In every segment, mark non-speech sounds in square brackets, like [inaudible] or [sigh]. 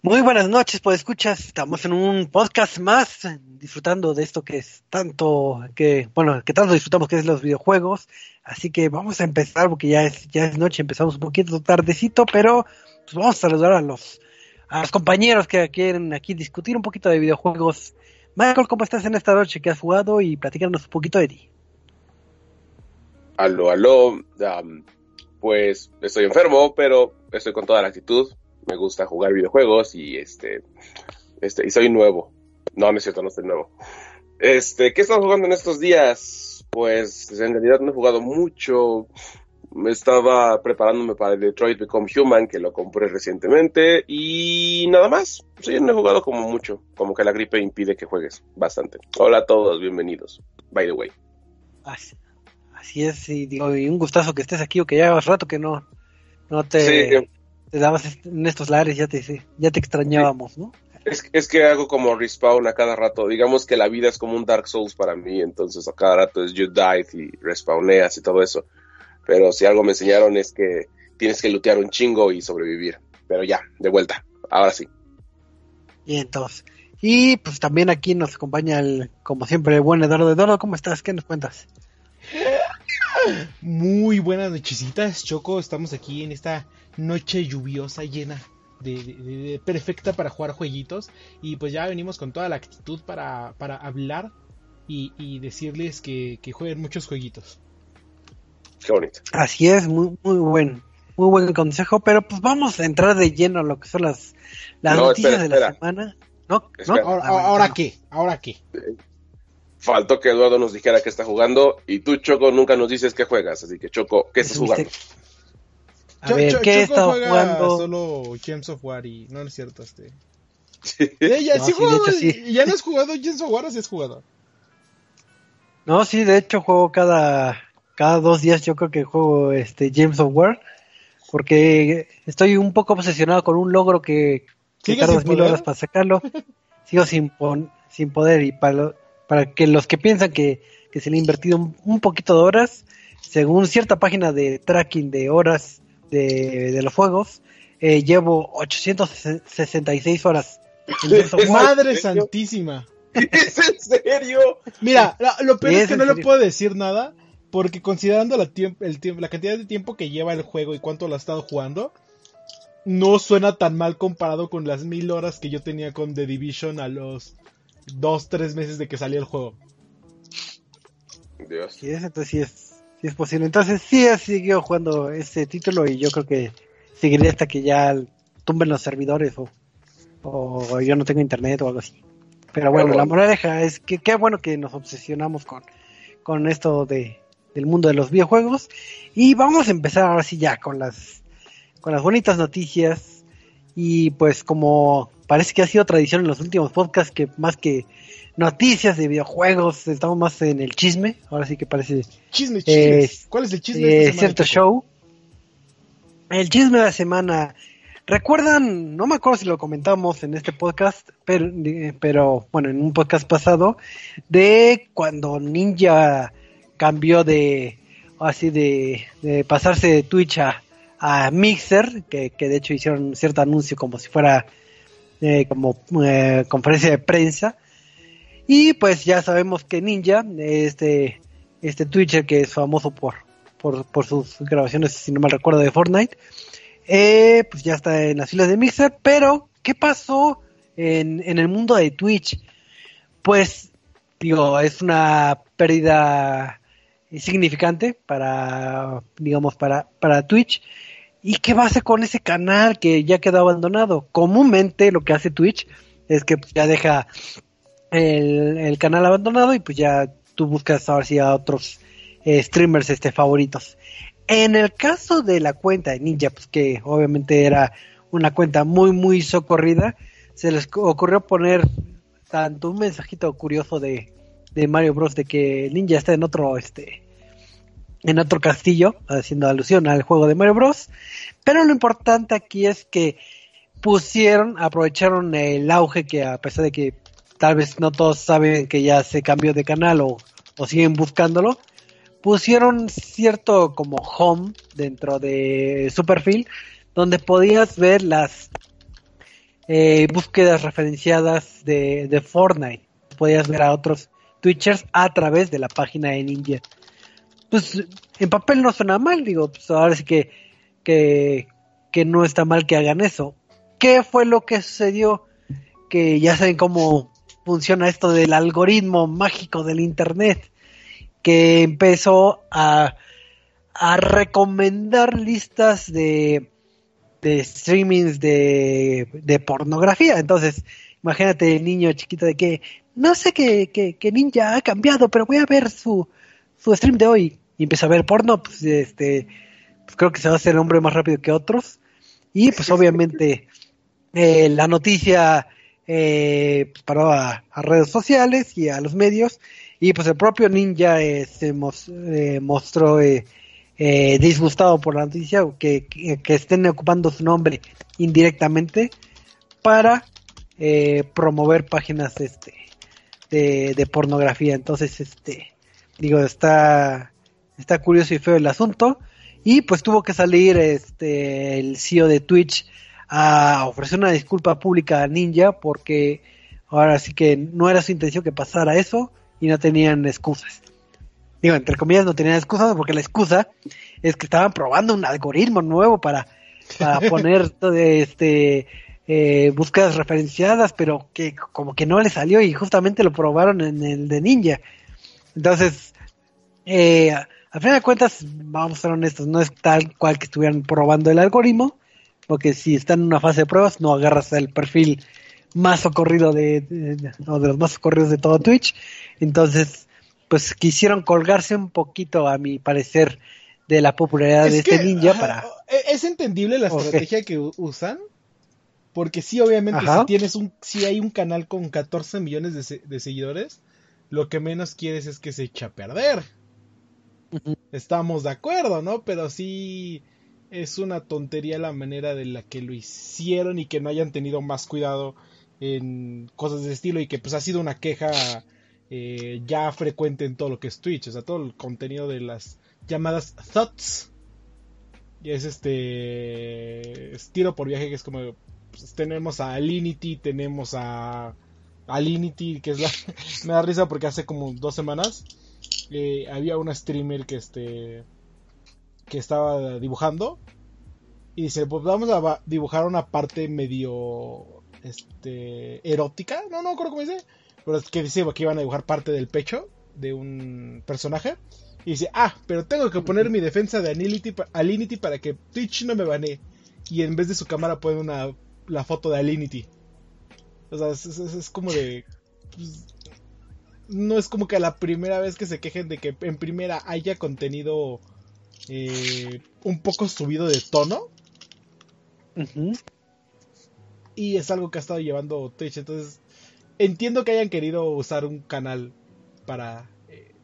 Muy buenas noches, pues escuchas, estamos en un podcast más, disfrutando de esto que es tanto, que, bueno, que tanto disfrutamos que es los videojuegos, así que vamos a empezar porque ya es, ya es noche, empezamos un poquito tardecito, pero pues vamos a saludar a los, a los compañeros que quieren aquí discutir un poquito de videojuegos. Michael, ¿cómo estás en esta noche que has jugado? Y platícanos un poquito de ti. Aló, aló, pues estoy enfermo, pero estoy con toda la actitud me gusta jugar videojuegos y este, este, y soy nuevo. No, no es cierto, no soy nuevo. Este, ¿qué he estado jugando en estos días? Pues en realidad no he jugado mucho. Me estaba preparándome para el Detroit Become Human, que lo compré recientemente, y nada más. Sí, no he jugado como mucho. Como que la gripe impide que juegues bastante. Hola a todos, bienvenidos. By the way. Así, así es, y digo, y un gustazo que estés aquí, o que ya llevas rato que no, no te, Sí, te dabas en estos lares, ya te, ya te extrañábamos, ¿no? Es, es, que hago como respawn a cada rato. Digamos que la vida es como un Dark Souls para mí, entonces a cada rato es you die y respawneas y todo eso. Pero si algo me enseñaron es que tienes que lootear un chingo y sobrevivir. Pero ya, de vuelta, ahora sí. Y entonces, y pues también aquí nos acompaña el, como siempre, el buen Eduardo. Eduardo, ¿cómo estás? ¿Qué nos cuentas? Muy buenas nochecitas, Choco. Estamos aquí en esta noche lluviosa llena de, de, de, perfecta para jugar jueguitos y pues ya venimos con toda la actitud para, para hablar y, y decirles que, que, jueguen muchos jueguitos. Qué bonito. Así es, muy, muy buen, muy buen consejo, pero pues vamos a entrar de lleno a lo que son las, las no, noticias espera, de la espera. semana. ¿No? ¿No? Ahora, Ah, bueno, ¿ahora no. qué? ¿Ahora qué? Faltó que Eduardo nos dijera que está jugando y tú, Choco, nunca nos dices qué juegas. Así que, Choco, ¿qué estás Es un jugando? A ver, Cho- ¿qué juega jugando? solo Gems of War y no, no es cierto este. Eh, ya, No, sí sí, de jugado- hecho, sí. ¿Ya no has jugado Gems of War o sí has jugado? No, sí, de hecho juego cada, cada dos días yo creo que juego este James of War porque estoy un poco obsesionado con un logro que, que ¿Sigues tardas mil horas para sacarlo. Sigo sin, pon- sin poder y para, lo- para que los que piensan que, que se le ha invertido un, un poquito de horas, según cierta página de tracking de horas de, de los juegos, eh, llevo 866 horas. [laughs] Madre santísima. ¿Es en serio? Mira, lo peor es es que no le serio. puedo decir nada, porque considerando la, el cantidad de tiempo que lleva el juego y cuánto lo ha estado jugando, no suena tan mal comparado con las mil horas que yo tenía con The Division a los dos, tres meses de que salió el juego. Dios. Sí es, entonces sí es, sí es posible. Entonces sí he seguido jugando este título y yo creo que seguiré hasta que ya tumben los servidores o, o yo no tengo internet o algo así. Pero bueno, bueno. la moraleja es que qué bueno que nos obsesionamos con, con esto de, del mundo de los videojuegos. Y vamos a empezar ahora sí ya con las, con las bonitas noticias. Y pues como parece que ha sido tradición en los últimos podcasts que más que noticias de videojuegos, estamos más en el chisme. Ahora sí que parece Chisme, Eh. ¿Cuál es el chisme de eh, esta semana, cierto show. El chisme de la semana. ¿Recuerdan? No me acuerdo si lo comentamos en este podcast, pero, eh, pero bueno, en un podcast pasado, de cuando Ninja cambió de, así de, de pasarse de Twitch a, a Mixer, que, que de hecho hicieron cierto anuncio como si fuera eh, como eh, conferencia de prensa. Y pues ya sabemos que Ninja, este, este Twitcher que es famoso por, por, por sus grabaciones, si no mal recuerdo, de Fortnite, eh, pues ya está en las filas de Mixer, pero ¿qué pasó en, en el mundo de Twitch? Pues, digo, es una pérdida significante para, digamos, para, para Twitch. ¿Y qué va a hacer con ese canal que ya quedó abandonado? Comúnmente lo que hace Twitch es que pues, ya deja el, canal abandonado y pues ya tú buscas ahora sí a otros eh, streamers este favoritos. En el caso de la cuenta de Ninja, pues que obviamente era una cuenta muy, muy socorrida, se les ocurrió poner tanto un mensajito curioso de, de Mario Bros. de que Ninja está en otro, este, en otro castillo, haciendo alusión al juego de Mario Bros. Pero lo importante aquí es que pusieron, aprovecharon el auge que a pesar de que tal vez no todos saben que ya se cambió de canal o, o siguen buscándolo, pusieron cierto como home dentro de su perfil donde podías ver las eh, búsquedas referenciadas de, de, Fortnite. Podías ver a otros Twitchers a través de la página de Ninja. Pues en papel no suena mal, digo, pues ahora sí que, que, que no está mal que hagan eso. ¿Qué fue lo que sucedió? Que ya saben cómo funciona esto del algoritmo mágico del Internet, que empezó a, a recomendar listas de, de streamings de, de, pornografía. Entonces, imagínate el niño chiquito de que no sé que, que, que, Ninja ha cambiado, pero voy a ver su, su stream de hoy. Y empieza a ver porno, pues este pues creo que se va a hacer el hombre más rápido que otros. Y pues obviamente eh, la noticia eh, paró a, redes sociales y a los medios. Y pues el propio Ninja eh, se mos, eh, mostró eh, eh, disgustado por la noticia que, que, estén ocupando su nombre indirectamente para promover páginas este de, de, pornografía entonces este digo está está curioso y feo el asunto y pues tuvo que salir este el CEO de Twitch a ofrecer una disculpa pública a Ninja porque ahora sí que no era su intención que pasara eso y no tenían excusas digo, entre comillas no tenían excusas porque la excusa es que estaban probando un algoritmo nuevo para, para [laughs] poner este eh, búsquedas referenciadas, pero que como que no le salió y justamente lo probaron en el de Ninja. Entonces, eh, a fin de cuentas, vamos a ser honestos, no es tal cual que estuvieran probando el algoritmo, porque si están en una fase de pruebas, no agarras el perfil más socorrido de, de, de, o de los más socorridos de todo Twitch. Entonces, pues quisieron colgarse un poquito, a mi parecer, de la popularidad es de que, este ninja ajá, para... Es entendible la estrategia que usan, porque sí, obviamente, ajá. si tienes un, si hay un canal con 14 millones de, de, seguidores, lo que menos quieres es que se eche a perder. Uh -huh. Estamos de acuerdo, ¿no? Pero sí es una tontería la manera de la que lo hicieron y que no hayan tenido más cuidado en cosas de estilo y que pues ha sido una queja eh, ya frecuente en todo lo que es Twitch, o sea, todo el contenido de las llamadas thoughts. Y es este estilo por viaje que es como pues, tenemos a Alinity, tenemos a Alinity, que es la [laughs] me da risa porque hace como dos semanas eh, había una streamer que este que estaba dibujando y dice, pues vamos a dibujar una parte medio este erótica, no, no creo cómo dice, pero es que dice que iban a dibujar parte del pecho de un personaje. Y dice, ah, pero tengo que poner mi defensa de Alinity, Alinity para que Twitch no me banee. Y en vez de su cámara pone una, la foto de Alinity. O sea, es, como de... Pues, no es como que la primera vez que se quejen de que en primera haya contenido eh, un poco subido de tono. Uh -huh. Y es algo que ha estado llevando Twitch. Entonces, entiendo que hayan querido usar un canal para eh,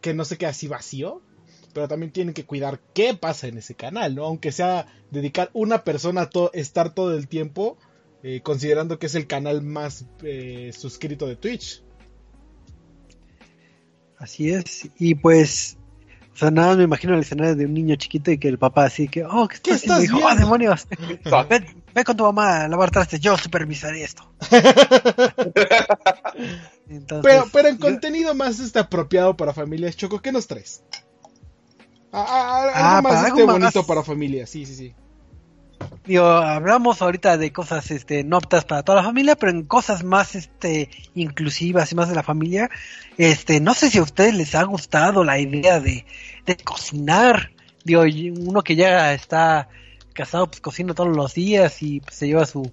que no se quede así vacío, pero también tienen que cuidar qué pasa en ese canal, ¿no? Aunque sea dedicar una persona a to estar todo el tiempo, eh, considerando que es el canal más eh, suscrito de Twitch. Así es, y pues, o sea, nada me imagino el escenario de un niño chiquito y que el papá así que, oh, ¿qué, ¿Qué estás haciendo? Oh, demonios, [laughs] ve, ve, con tu mamá a lavar trastes, yo supervisaré esto. [laughs] Entonces, pero, pero en yo... contenido más este, apropiado para familias, Choco, ¿qué nos traes? Ah, algo ah, más este, algo bonito más... para familias, sí, sí, sí. Digo, hablamos ahorita de cosas este, no aptas para toda la familia, pero en cosas más este, inclusivas y más de la familia, este, no sé si a ustedes les ha gustado la idea de, de cocinar. Digo, uno que ya está casado, pues cocina todos los días y pues, se lleva su,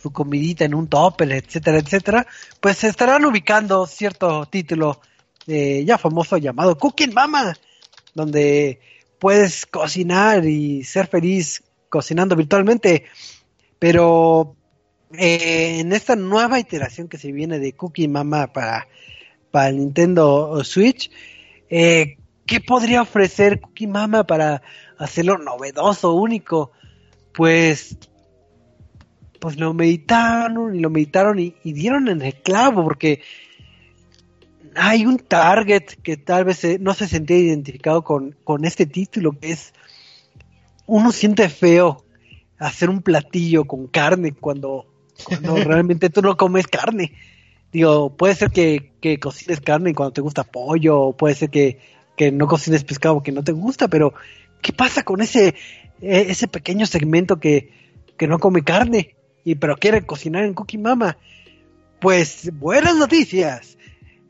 su comidita en un topper, etcétera, etcétera, pues se estarán ubicando cierto título eh, ya famoso llamado Cooking Mama, donde puedes cocinar y ser feliz cocinando virtualmente. Pero eh, en esta nueva iteración que se viene de Cookie Mama para, para Nintendo Switch, eh, ¿qué podría ofrecer Cookie Mama para hacerlo novedoso, único? Pues, pues lo meditaron y lo meditaron y, y dieron en el clavo, porque hay un target que tal vez eh, no se sentía identificado con, con este título, que es uno siente feo hacer un platillo con carne cuando, cuando [laughs] realmente tú no comes carne. Digo, puede ser que, que cocines carne cuando te gusta pollo, o puede ser que, que no cocines pescado porque no te gusta, pero ¿qué pasa con ese, e- ese pequeño segmento que, que no come carne y pero quiere cocinar en Cookie Mama? Pues buenas noticias.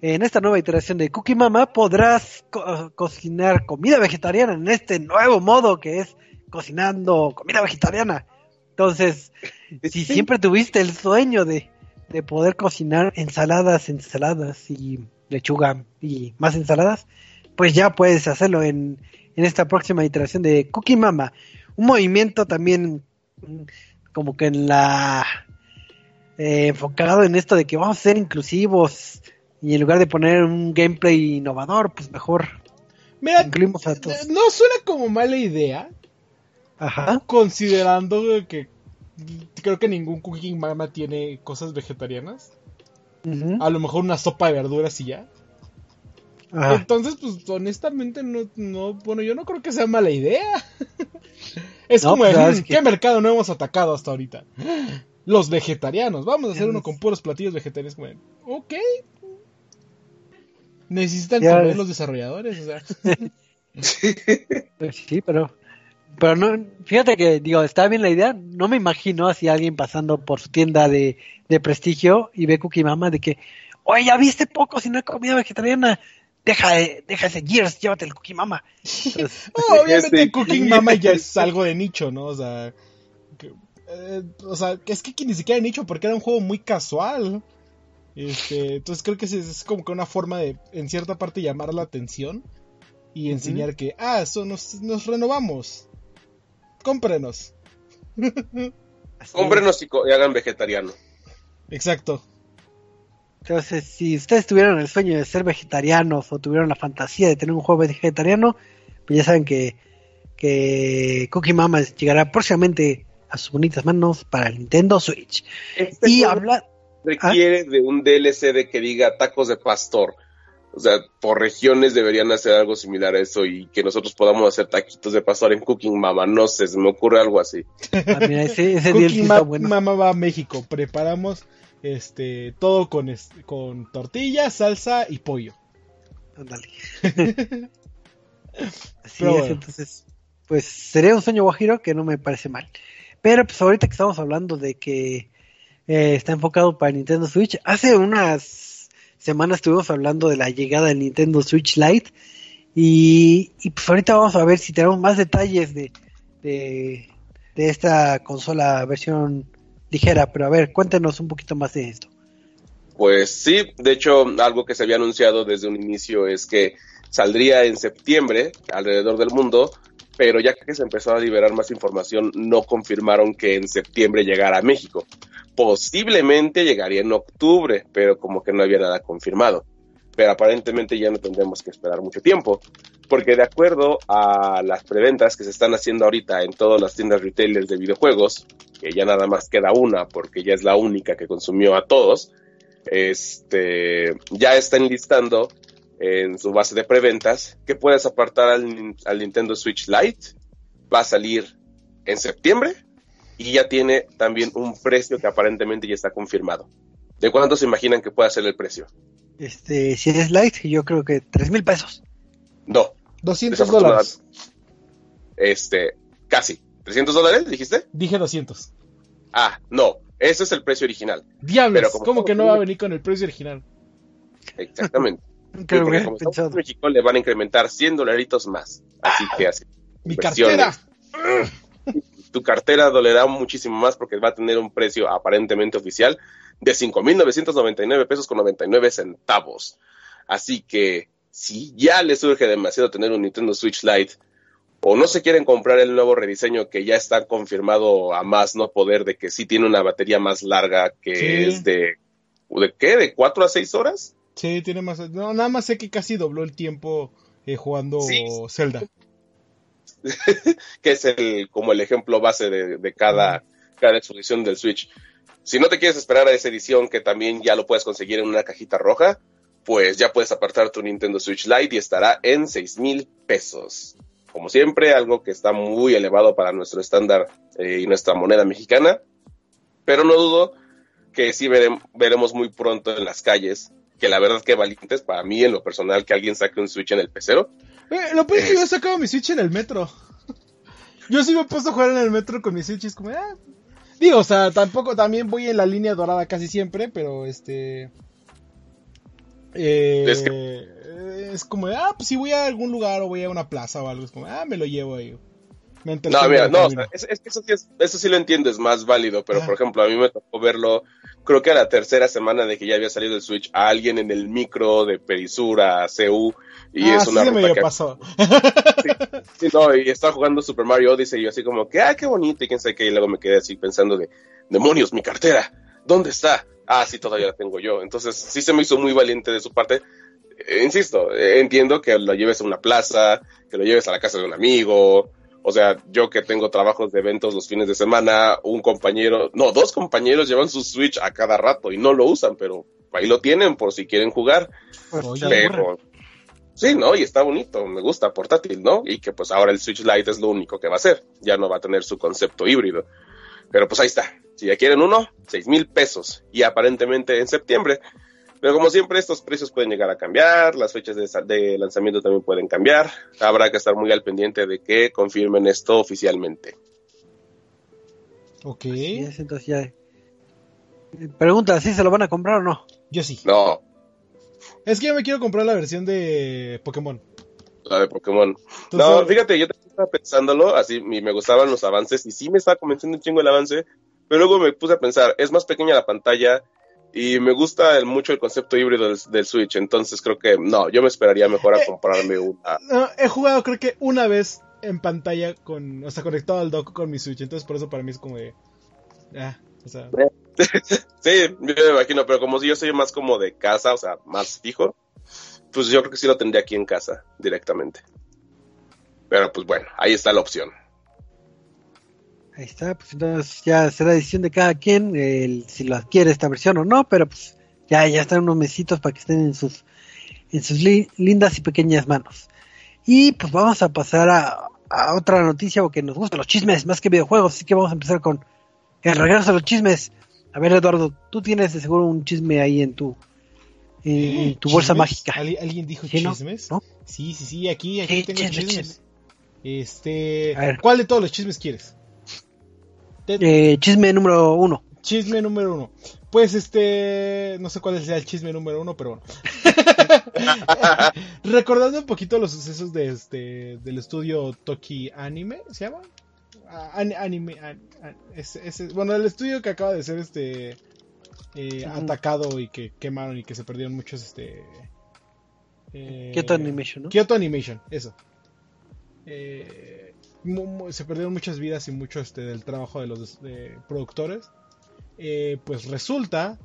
En esta nueva iteración de Cookie Mama podrás co- cocinar comida vegetariana en este nuevo modo que es cocinando comida vegetariana. Entonces, si siempre tuviste el sueño de, de poder cocinar ensaladas, ensaladas y lechuga y más ensaladas, pues ya puedes hacerlo en, en esta próxima iteración de Cookie Mama. Un movimiento también mm, como que en la eh, enfocado en esto de que vamos a ser inclusivos y en lugar de poner un gameplay innovador, pues mejor Mira, incluimos a todos. no suena como mala idea, Ajá. considerando que creo que ningún Cooking Mama tiene cosas vegetarianas. A lo mejor una sopa de verduras y ya. Ajá. Entonces, pues honestamente, no, no, bueno, yo no creo que sea mala idea. [laughs] es No, como, pues, de, sabes "Mm, que- ¿qué mercado no hemos atacado hasta ahorita? [gasps] Los vegetarianos, vamos a hacer uno con puros platillos vegetarianos. De, ok. Necesitan comer los desarrolladores, o sea. [laughs] Pues sí, pero pero no, fíjate que digo, está bien la idea, no me imagino así alguien pasando por su tienda de, de prestigio y ve Cookie Mama de que, oye, ya viste poco si no hay comida vegetariana, deja, de- deja ese Gears, llévate el Cookie Mama. Entonces, No, obviamente Este- Cooking Mama ya es [laughs] algo de nicho, ¿no? O sea, que- eh, o sea, es que ni siquiera de nicho porque era un juego muy casual. Este, entonces creo que es, es como que una forma de, en cierta parte, llamar la atención y enseñar que, ah, eso nos, nos renovamos. Cómprenos. Cómprenos y, co- y hagan vegetariano. Exacto. Entonces, si ustedes tuvieron el sueño de ser vegetarianos o tuvieron la fantasía de tener un juego vegetariano, pues ya saben que, que Cookie Mama llegará próximamente a sus bonitas manos para el Nintendo Switch. Este Y habla, requiere de un DLC de que diga tacos de pastor. O sea, por regiones deberían hacer algo similar a eso y que nosotros podamos hacer taquitos de pastor en Cooking Mama. No sé, se me ocurre algo así. ah, mira, ese, ese día sí Cooking está Ma- bueno. Mama va a México. Preparamos este todo con, es- con tortilla, salsa y pollo. Ándale. [laughs] Así Pero es, bueno. entonces, pues sería un sueño guajiro que no me parece mal. Pero pues ahorita que estamos hablando de que eh, está enfocado para Nintendo Switch, hace unas semanas estuvimos hablando de la llegada del Nintendo Switch Lite y, y pues ahorita vamos a ver si tenemos más detalles de, de, de esta consola versión ligera, pero a ver, cuéntenos un poquito más de esto. Pues sí, de hecho, algo que se había anunciado desde un inicio es que saldría en septiembre alrededor del mundo, pero ya que se empezó a liberar más información, no confirmaron que en septiembre llegara a México. Posiblemente llegaría en octubre, pero como que no había nada confirmado. Pero aparentemente ya no tendremos que esperar mucho tiempo, porque de acuerdo a las preventas que se están haciendo ahorita en todas las tiendas retailers de videojuegos, que ya nada más queda una porque ya es la única que consumió a todos, este, ya están listando en su base de preventas que puedes apartar al, al Nintendo Switch Lite. Va a salir en septiembre y ya tiene también un precio que aparentemente ya está confirmado. ¿De cuánto se imaginan que pueda ser el precio? Este, si es Lite, yo creo que tres mil pesos. No, 200 Desafortunada- dólares. este, casi. ¿300 dólares dijiste? Dije 200. Ah, no, ese es el precio original. Diablos, Pero como ¿cómo que no va a en- venir con el precio original? Exactamente. [laughs] Creo porque que como estamos pensado. en México le van a incrementar 100 dolaritos más. Así que así. Mi cartera. Tu cartera dolerá muchísimo más porque va a tener un precio aparentemente oficial de 5.999 pesos con 99 centavos. Así que si ya le surge demasiado tener un Nintendo Switch Lite o no se quieren comprar el nuevo rediseño que ya está confirmado a más no poder de que sí tiene una batería más larga que es de ¿de qué? ¿De 4 a 6 horas? Sí, tiene más. No, nada más sé que casi dobló el tiempo eh, jugando Zelda. [laughs] que es el como el ejemplo base de, cada, cada exposición del Switch. Si no te quieres esperar a esa edición que también ya lo puedes conseguir en una cajita roja, pues ya puedes apartar tu Nintendo Switch Lite y estará en 6 mil pesos. Como siempre, algo que está muy elevado para nuestro estándar eh, y nuestra moneda mexicana. Pero no dudo que sí veremos muy pronto en las calles que la verdad que valientes para mí en lo personal que alguien saque un Switch en el pecero. Eh, lo peor es que yo he sacado mi Switch en el metro. Yo sí me he puesto a jugar en el metro con mi Switch es como, ah. Digo, o sea, tampoco, también voy en la línea dorada casi siempre, pero este... Eh, es, como, ah, pues si voy a algún lugar o voy a una plaza o algo, es como, ah, me lo llevo ahí. no, mira, no, es, que eso sí, eso sí lo entiendo, es más válido, pero por ejemplo, a mí me tocó verlo creo que a la tercera semana de que ya había salido el Switch, a alguien en el micro de Perisura, CU, y ah, es una sí me pasó. [laughs] Sí, no, y estaba jugando Super Mario Odyssey y yo así como que, ah, qué bonito, y quién sabe qué, y luego me quedé así pensando de, demonios, mi cartera, ¿dónde está? Ah, sí, todavía la tengo yo. Entonces, sí se me hizo muy valiente de su parte. Eh, insisto, eh, entiendo que lo lleves a una plaza, que lo lleves a la casa de un amigo, o sea, yo que tengo trabajos de eventos los fines de semana, un compañero, no, dos compañeros llevan su Switch a cada rato y no lo usan, pero ahí lo tienen por si quieren jugar. pero, sí, ¿no? Y está bonito, me gusta, portátil, ¿no? Y que pues ahora el Switch Lite es lo único que va a hacer, ya no va a tener su concepto híbrido. Pero pues ahí está, si ya quieren uno, seis mil pesos. Y aparentemente en septiembre pero como siempre, estos precios pueden llegar a cambiar, las fechas de, lanzamiento también pueden cambiar. Habrá que estar muy al pendiente de que confirmen esto oficialmente. Ok. entonces ya. Eh, pregunta, ¿si se lo van a comprar o no? Yo sí. No. Es que yo me quiero comprar la versión de Pokémon. La de Pokémon. No, fíjate, yo estaba pensándolo, así me gustaban los avances y sí me estaba convenciendo un chingo el avance, pero luego me puse a pensar, es más pequeña la pantalla, y me gusta mucho el concepto híbrido del, Switch, entonces creo que no, yo me esperaría mejor a eh, comprarme una. he jugado creo que una vez en pantalla con, o sea, conectado al dock con mi Switch, entonces por eso para mí es como de, ah, o sea. [laughs] sí, me imagino, pero como si yo soy más como de casa, o sea, más fijo, pues yo creo que sí lo tendría aquí en casa directamente. Pero pues bueno, ahí está la opción. Ahí está, pues entonces ya será decisión de cada quien si lo adquiere esta versión o no, pero pues ya, ya están unos mesitos para que estén en sus, en sus lindas y pequeñas manos. Y pues vamos a pasar a, otra noticia porque nos gustan los chismes más que videojuegos, así que vamos a empezar con el regreso a los chismes. A ver, Eduardo, tú tienes de seguro un chisme ahí en tu, en, tu bolsa mágica. ¿Alguien dijo chismes? Sí, sí, sí, aquí, aquí tengo chismes. Este, ¿cuál de todos los chismes quieres? Eh, chisme número uno. Chisme número uno. Pues este, no sé cuál sea el chisme número uno, pero bueno. [laughs] [laughs] Recordando un poquito los sucesos de este, del estudio Toki Anime, ¿se llama? Anime, bueno, el estudio que acaba de ser este eh, atacado y que quemaron y que se perdieron muchos este eh, Kyoto Animation, ¿no? Kyoto Animation, eso. Eh, se perdieron muchas vidas y mucho este, del trabajo de los productores. Eh, pues resulta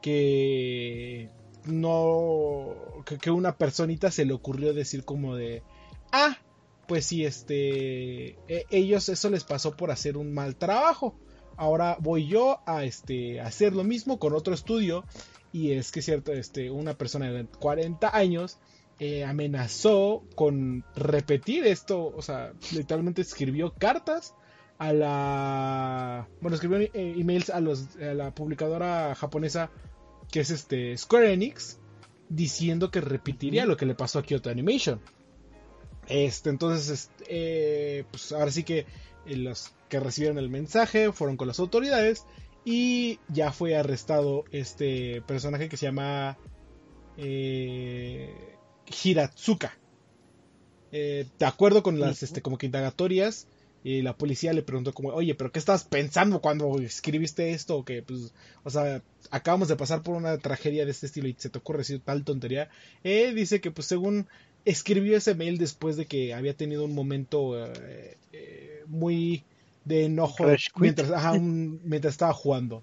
que no que, una personita se le ocurrió decir como de ah pues sí este e, ellos eso les pasó por hacer un mal trabajo ahora voy yo a este hacer lo mismo con otro estudio y es que es cierto este una persona de 40 años eh, amenazó con repetir esto, o sea, literalmente escribió cartas a la... Bueno, escribió eh, emails a, los, a la publicadora japonesa que es este Square Enix diciendo que repetiría lo que le pasó a Kyoto Animation. Este, entonces, eh, pues ahora sí que los que recibieron el mensaje fueron con las autoridades y ya fue arrestado este personaje que se llama eh, Hiratsuka. Eh, de acuerdo con las este, como que indagatorias, y la policía le preguntó como, oye, pero ¿qué estás pensando cuando escribiste esto? Que, pues, o sea, acabamos de pasar por una tragedia de este estilo y se te ocurre decir tal tontería. Eh, dice que, pues, según escribió ese mail después de que había tenido un momento eh, eh, muy de enojo mientras, mientras estaba jugando.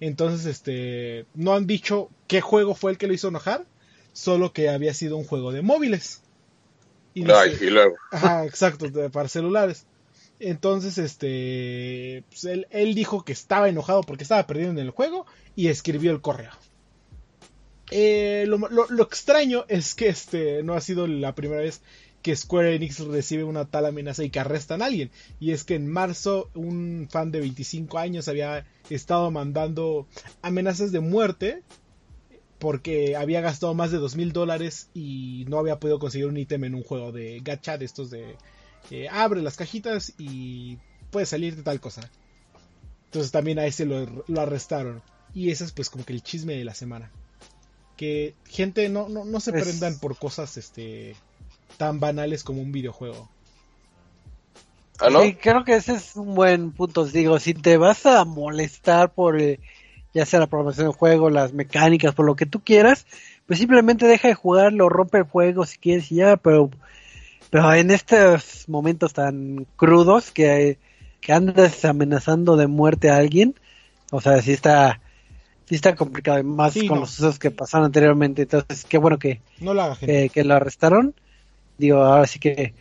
Entonces, este, no han dicho qué juego fue el que lo hizo enojar, solo que había sido un juego de móviles. Y, luego. Ajá, exacto, para celulares. Entonces, este, pues, él, él, dijo que estaba enojado porque estaba perdiendo en el juego y escribió el correo. Eh, lo, extraño es que este no ha sido la primera vez que Square Enix recibe una tal amenaza y que arrestan a alguien. Y es que en marzo un fan de 25 años había estado mandando amenazas de muerte porque había gastado más de dos mil dólares y no había podido conseguir un ítem en un juego de gacha de estos de eh, abre las cajitas y puede salir de tal cosa. Entonces también a ese lo, lo arrestaron. Y ese es pues como que el chisme de la semana que gente no, no, no se prendan por cosas este tan banales como un videojuego. ¿Ah, no? Sí, creo que ese es un buen punto. Digo, si te vas a molestar por eh, ya sea la programación del juego, las mecánicas, por lo que tú quieras, pues simplemente deja de jugarlo, rompe el juego si quieres y ya, pero, pero en estos momentos tan crudos que, que andas amenazando de muerte a alguien, o sea, si está sí está complicado, más con los sucesos que pasaron anteriormente. Entonces, qué bueno que, no que, lo arrestaron. Digo, ahora sí que,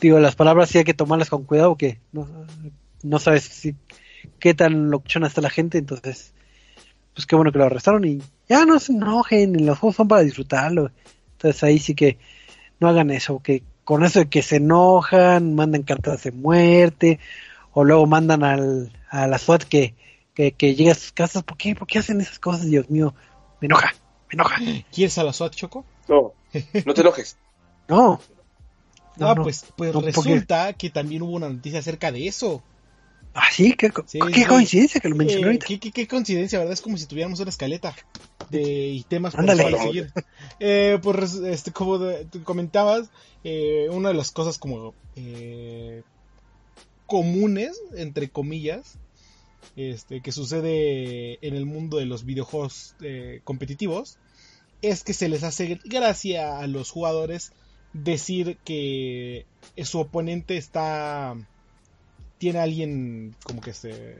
digo, las palabras sí hay que tomarlas con cuidado, porque no, no sabes si, qué tan locuchona está la gente. Entonces, pues qué bueno que lo arrestaron y ya no se enojen, los juegos son para disfrutarlo. Entonces, ahí sí que no hagan eso, que con eso de que se enojan, mandan cartas de muerte, o luego mandan al, a la SWAT que que, que llega a sus casas. ¿Por qué? ¿Por qué hacen esas cosas? Dios mío, me enoja, me enoja. ¿Quieres a la SWAT, Choco? No, no te enojes. [laughs] no. ah, pues, pues resulta que también hubo una noticia acerca de eso. Ah, sí, qué, qué coincidencia que lo mencionó eh, ahorita. Qué, qué, coincidencia, ¿verdad? Es como si tuviéramos una escaleta de temas para seguir. Eh, pues, este, como comentabas, eh, una de las cosas como eh, comunes, entre comillas, este, que sucede en el mundo de los videojuegos eh, competitivos es que se les hace gracia a los jugadores decir que su oponente está tiene alguien como que se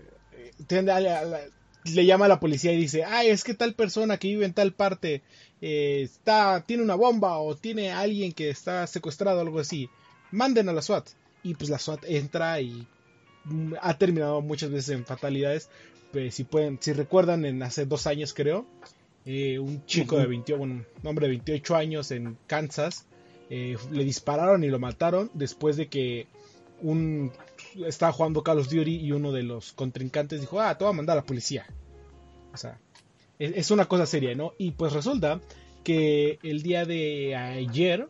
le llama a la policía y dice ay es que tal persona que vive en tal parte eh, está tiene una bomba o tiene a alguien que está secuestrado o algo así manden a la SWAT y pues la SWAT entra y ha terminado muchas veces en fatalidades. Pues, si pueden, si recuerdan, en hace dos años creo, eh, un chico de 28, bueno, un hombre de 28 años en Kansas, eh, le dispararon y lo mataron después de que un estaba jugando Call of Duty y uno de los contrincantes dijo, ah, te voy a mandar a la policía. O sea, es, es una cosa seria, ¿no? Y pues resulta que el día de ayer,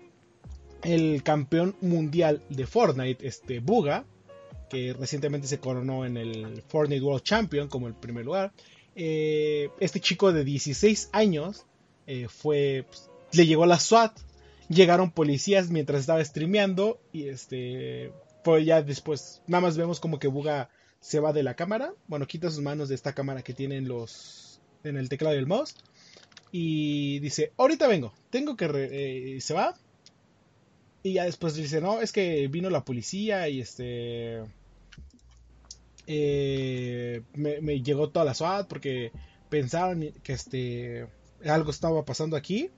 el campeón mundial de Fortnite, este Buga, que recientemente se coronó en el Fortnite World Champion como el primer lugar. Eh, este chico de 16 años eh, fue, pues, le llegó la SWAT, llegaron policías mientras estaba streameando y este, pues ya después, nada más vemos como que Buga se va de la cámara, bueno, quita sus manos de esta cámara que tienen los, en el teclado del mouse y dice, ahorita vengo, tengo que, eh, se va y ya después dice, no, es que vino la policía y este... Eh, me, llegó toda la SWAT porque pensaron que este algo estaba pasando aquí,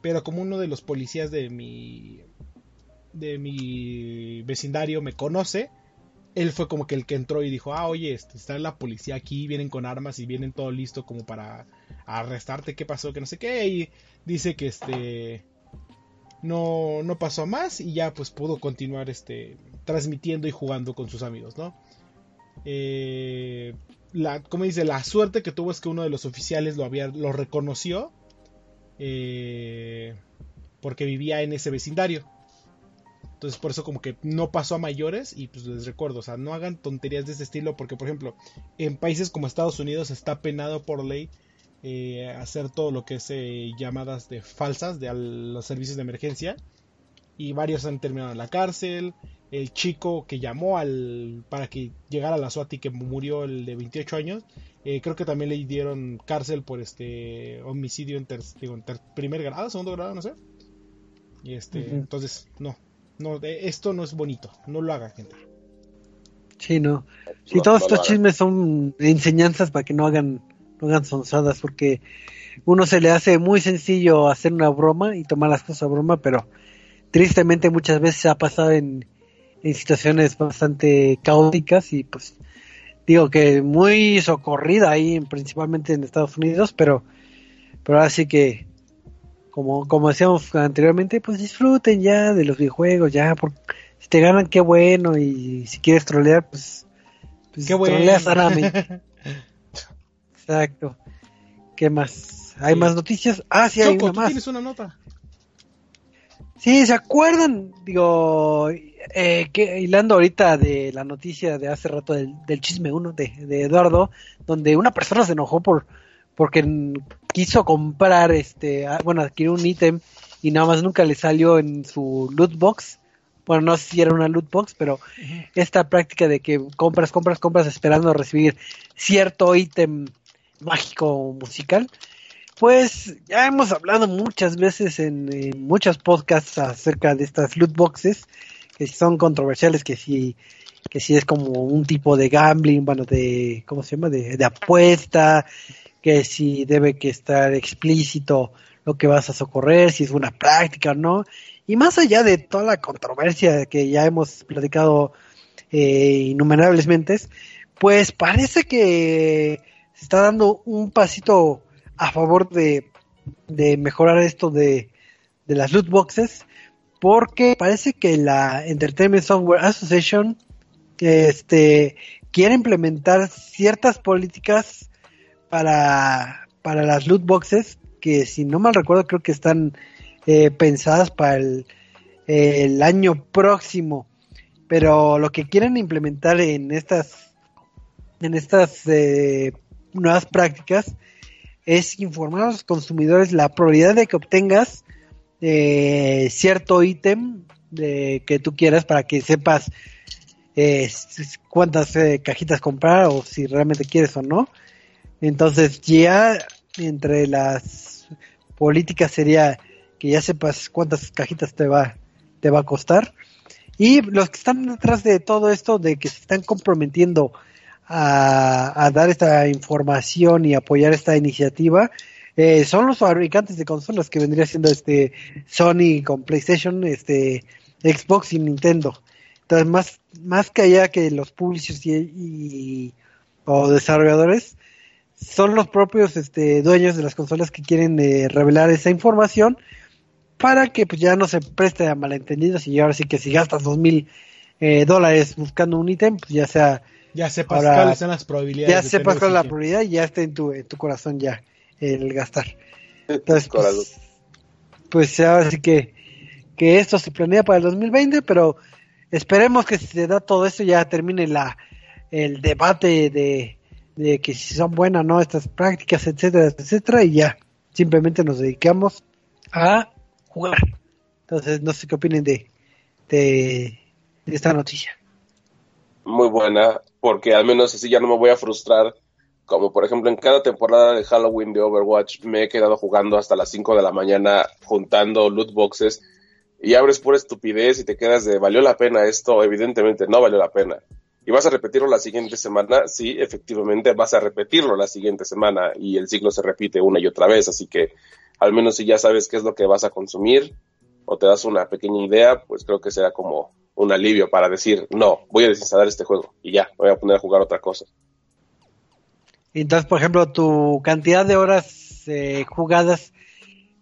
pero como uno de los policías de mi de mi vecindario me conoce, él fue como que el que entró y dijo, ah, oye, este, está la policía aquí, vienen con armas y vienen todo listo como para arrestarte, qué pasó, que no sé qué, y dice que este no, no pasó más y ya pues pudo continuar este, transmitiendo y jugando con sus amigos, ¿no? Eh, la, como dice, la suerte que tuvo es que uno de los oficiales lo, había, lo reconoció eh, porque vivía en ese vecindario. Entonces por eso como que no pasó a mayores y pues les recuerdo, o sea, no hagan tonterías de ese estilo porque por ejemplo en países como Estados Unidos está penado por ley eh, hacer todo lo que es eh, llamadas de falsas de los servicios de emergencia y varios han terminado en la cárcel. El chico que llamó al para que llegara a la SWAT y que murió el de 28 años, eh, creo que también le dieron cárcel por este homicidio en, primer grado, segundo grado, no sé. Y este, entonces, no, no, esto no es bonito, no lo haga gente. Sí, no. Si todos estos chismes son enseñanzas para que no hagan, no hagan sonsadas, porque uno se le hace muy sencillo hacer una broma y tomar las cosas a broma, pero tristemente muchas veces ha pasado en, en situaciones bastante caóticas y pues digo que muy socorrida ahí principalmente en Estados Unidos, pero pero así que como como decíamos anteriormente, pues disfruten ya de los videojuegos, ya por, si te ganan qué bueno y si quieres trolear pues, pues qué bueno. [laughs] Exacto. ¿Qué más? ¿Hay más noticias? Ah, sí, hay una más. tienes una nota. Sí, ¿se acuerdan? Digo, eh, que hilando ahorita de la noticia de hace rato del, chisme uno de, Eduardo, donde una persona se enojó por porque quiso comprar, este, bueno, adquirió un ítem y nada más nunca le salió en su loot box. Bueno, no sé si era una loot box, pero esta práctica de que compras, compras, compras esperando recibir cierto ítem mágico musical, pues ya hemos hablado muchas veces en, muchos podcasts acerca de estas loot boxes que son controversiales, que si que es como un tipo de gambling, bueno, de ¿cómo se llama? de, de apuesta, que si debe que estar explícito lo que vas a socorrer, si es una práctica o no. Y más allá de toda la controversia que ya hemos platicado eh, innumerables mentes, pues parece que se está dando un pasito a favor de, mejorar esto de, las loot boxes porque parece que la Entertainment Software Association este, quiere implementar ciertas políticas para, para las loot boxes que si no mal recuerdo creo que están eh, pensadas para el, el, año próximo. Pero lo que quieren implementar en estas en estas eh, nuevas prácticas es informar a los consumidores la probabilidad de que obtengas eh, cierto ítem de, que tú quieras para que sepas eh, cuántas eh, cajitas comprar o si realmente quieres o no. Entonces ya entre las políticas sería que ya sepas cuántas cajitas te va, te va a costar. Y los que están detrás de todo esto, de que se están comprometiendo a, dar esta información y apoyar esta iniciativa eh, son los fabricantes de consolas que vendría siendo este Sony con PlayStation, este Xbox y Nintendo. Entonces más más que allá que los publishers y, o desarrolladores son los propios este, dueños de las consolas que quieren eh, revelar esa información para que pues ya no se preste a malentendidos y ahora sí que si gastas dos mil eh, dólares buscando un ítem pues ya sea ya sepas cuáles son las probabilidades. Ya sepas cuál es la probabilidad y ya está en tu, en tu corazón ya el gastar. Entonces, pues, pues ahora sí que, que esto se planea para el 2020, pero esperemos que si se da todo esto ya termine la el debate de, de que si son buenas o no estas prácticas, etcétera, etcétera, y ya simplemente nos dedicamos a jugar. Entonces, no sé qué opinen de, de esta noticia muy buena, porque al menos así ya no me voy a frustrar. Como por ejemplo en cada temporada de Halloween de Overwatch me he quedado jugando hasta las 5 de la mañana juntando loot boxes y abres por estupidez y te quedas de ¿valió la pena esto? Evidentemente no valió la pena. ¿Y vas a repetirlo la siguiente semana? Sí, efectivamente vas a repetirlo la siguiente semana y el ciclo se repite una y otra vez, así que al menos si ya sabes qué es lo que vas a consumir o te das una pequeña idea, pues creo que será como un alivio para decir, no, voy a desinstalar este juego y ya, voy a poner a jugar otra cosa. Entonces, por ejemplo, tu cantidad de horas eh, jugadas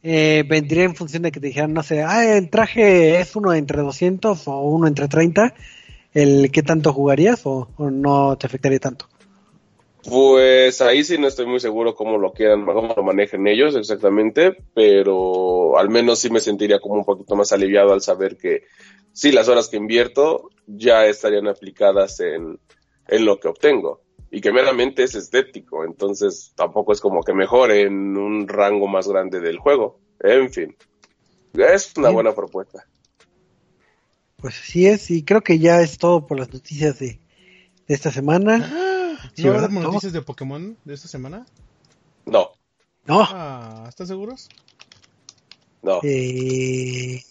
eh, vendría en función de que te dijeran, no sé, ah, el traje es uno entre 200 o uno entre 30, el qué tanto jugarías o, no te afectaría tanto. Pues ahí sí no estoy muy seguro cómo lo quieran, cómo lo manejen ellos exactamente, pero al menos sí me sentiría como un poquito más aliviado al saber que sí las horas que invierto ya estarían aplicadas en, lo que obtengo y que meramente es estético, entonces tampoco es como que mejore en un rango más grande del juego. En fin, es una buena propuesta. Pues así es, y creo que ya es todo por las noticias de, esta semana. Ah, ¿No habrá noticias de Pokémon de esta semana? No. No. Ah, ¿Están seguros? No. Eh,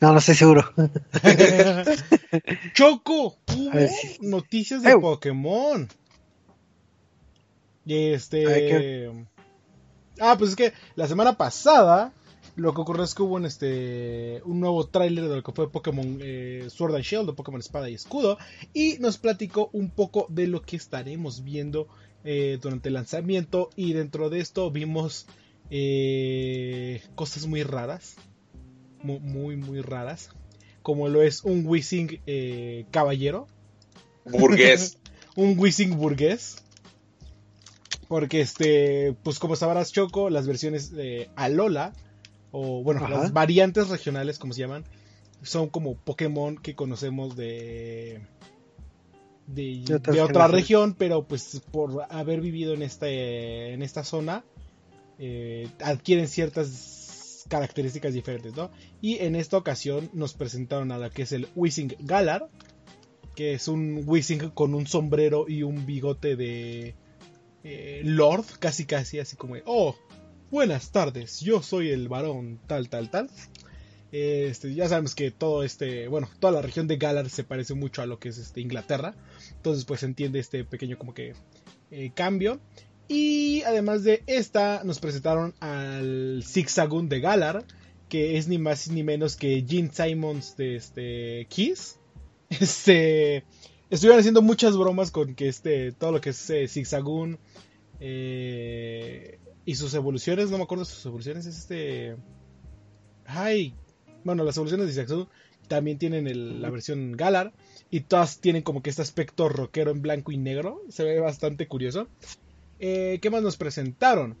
No, no estoy seguro. [laughs] Choco, hubo sí. noticias de. Pokémon. Y este. Ah, pues es que la semana pasada lo que ocurrió es que hubo un, este, un nuevo tráiler de lo que fue Pokémon eh, Sword and Shield, de Pokémon Espada y Escudo, y nos platicó un poco de lo que estaremos viendo eh, durante el lanzamiento, y dentro de esto vimos eh, cosas muy raras, muy, muy, muy raras, como lo es un Wishing eh, caballero, Burgués. [laughs] un Wishing burgués. Porque este, pues como sabrás Choco, las versiones de Alola, o bueno, Ajá. las variantes regionales como se llaman, son como Pokémon que conocemos de de, De otras de otra región, pero pues por haber vivido en este en esta zona eh, adquieren ciertas características diferentes, ¿no? Y en esta ocasión nos presentaron a la que es el Wishing Galar, que es un Wishing con un sombrero y un bigote de eh, Lord, casi casi así como, de, oh, buenas tardes, yo soy el varón tal, tal, tal. Este, ya sabemos que todo este, bueno, toda la región de Galar se parece mucho a lo que es este, Inglaterra, entonces pues se entiende este pequeño como que eh, cambio. Y además de esta, nos presentaron al Zigzagoon de Galar, que es ni más ni menos que Gene Simons de este Kiss. [laughs] Este, estuvieron haciendo muchas bromas con que este, todo lo que es eh, Zigzagoon eh, y sus evoluciones, no me acuerdo sus evoluciones, es este... Ay, bueno, las evoluciones de Zigzagoon también tienen el- la versión Galar y todas tienen como que este aspecto rockero en blanco y negro, se ve bastante curioso. Eh, ¿Qué más nos presentaron?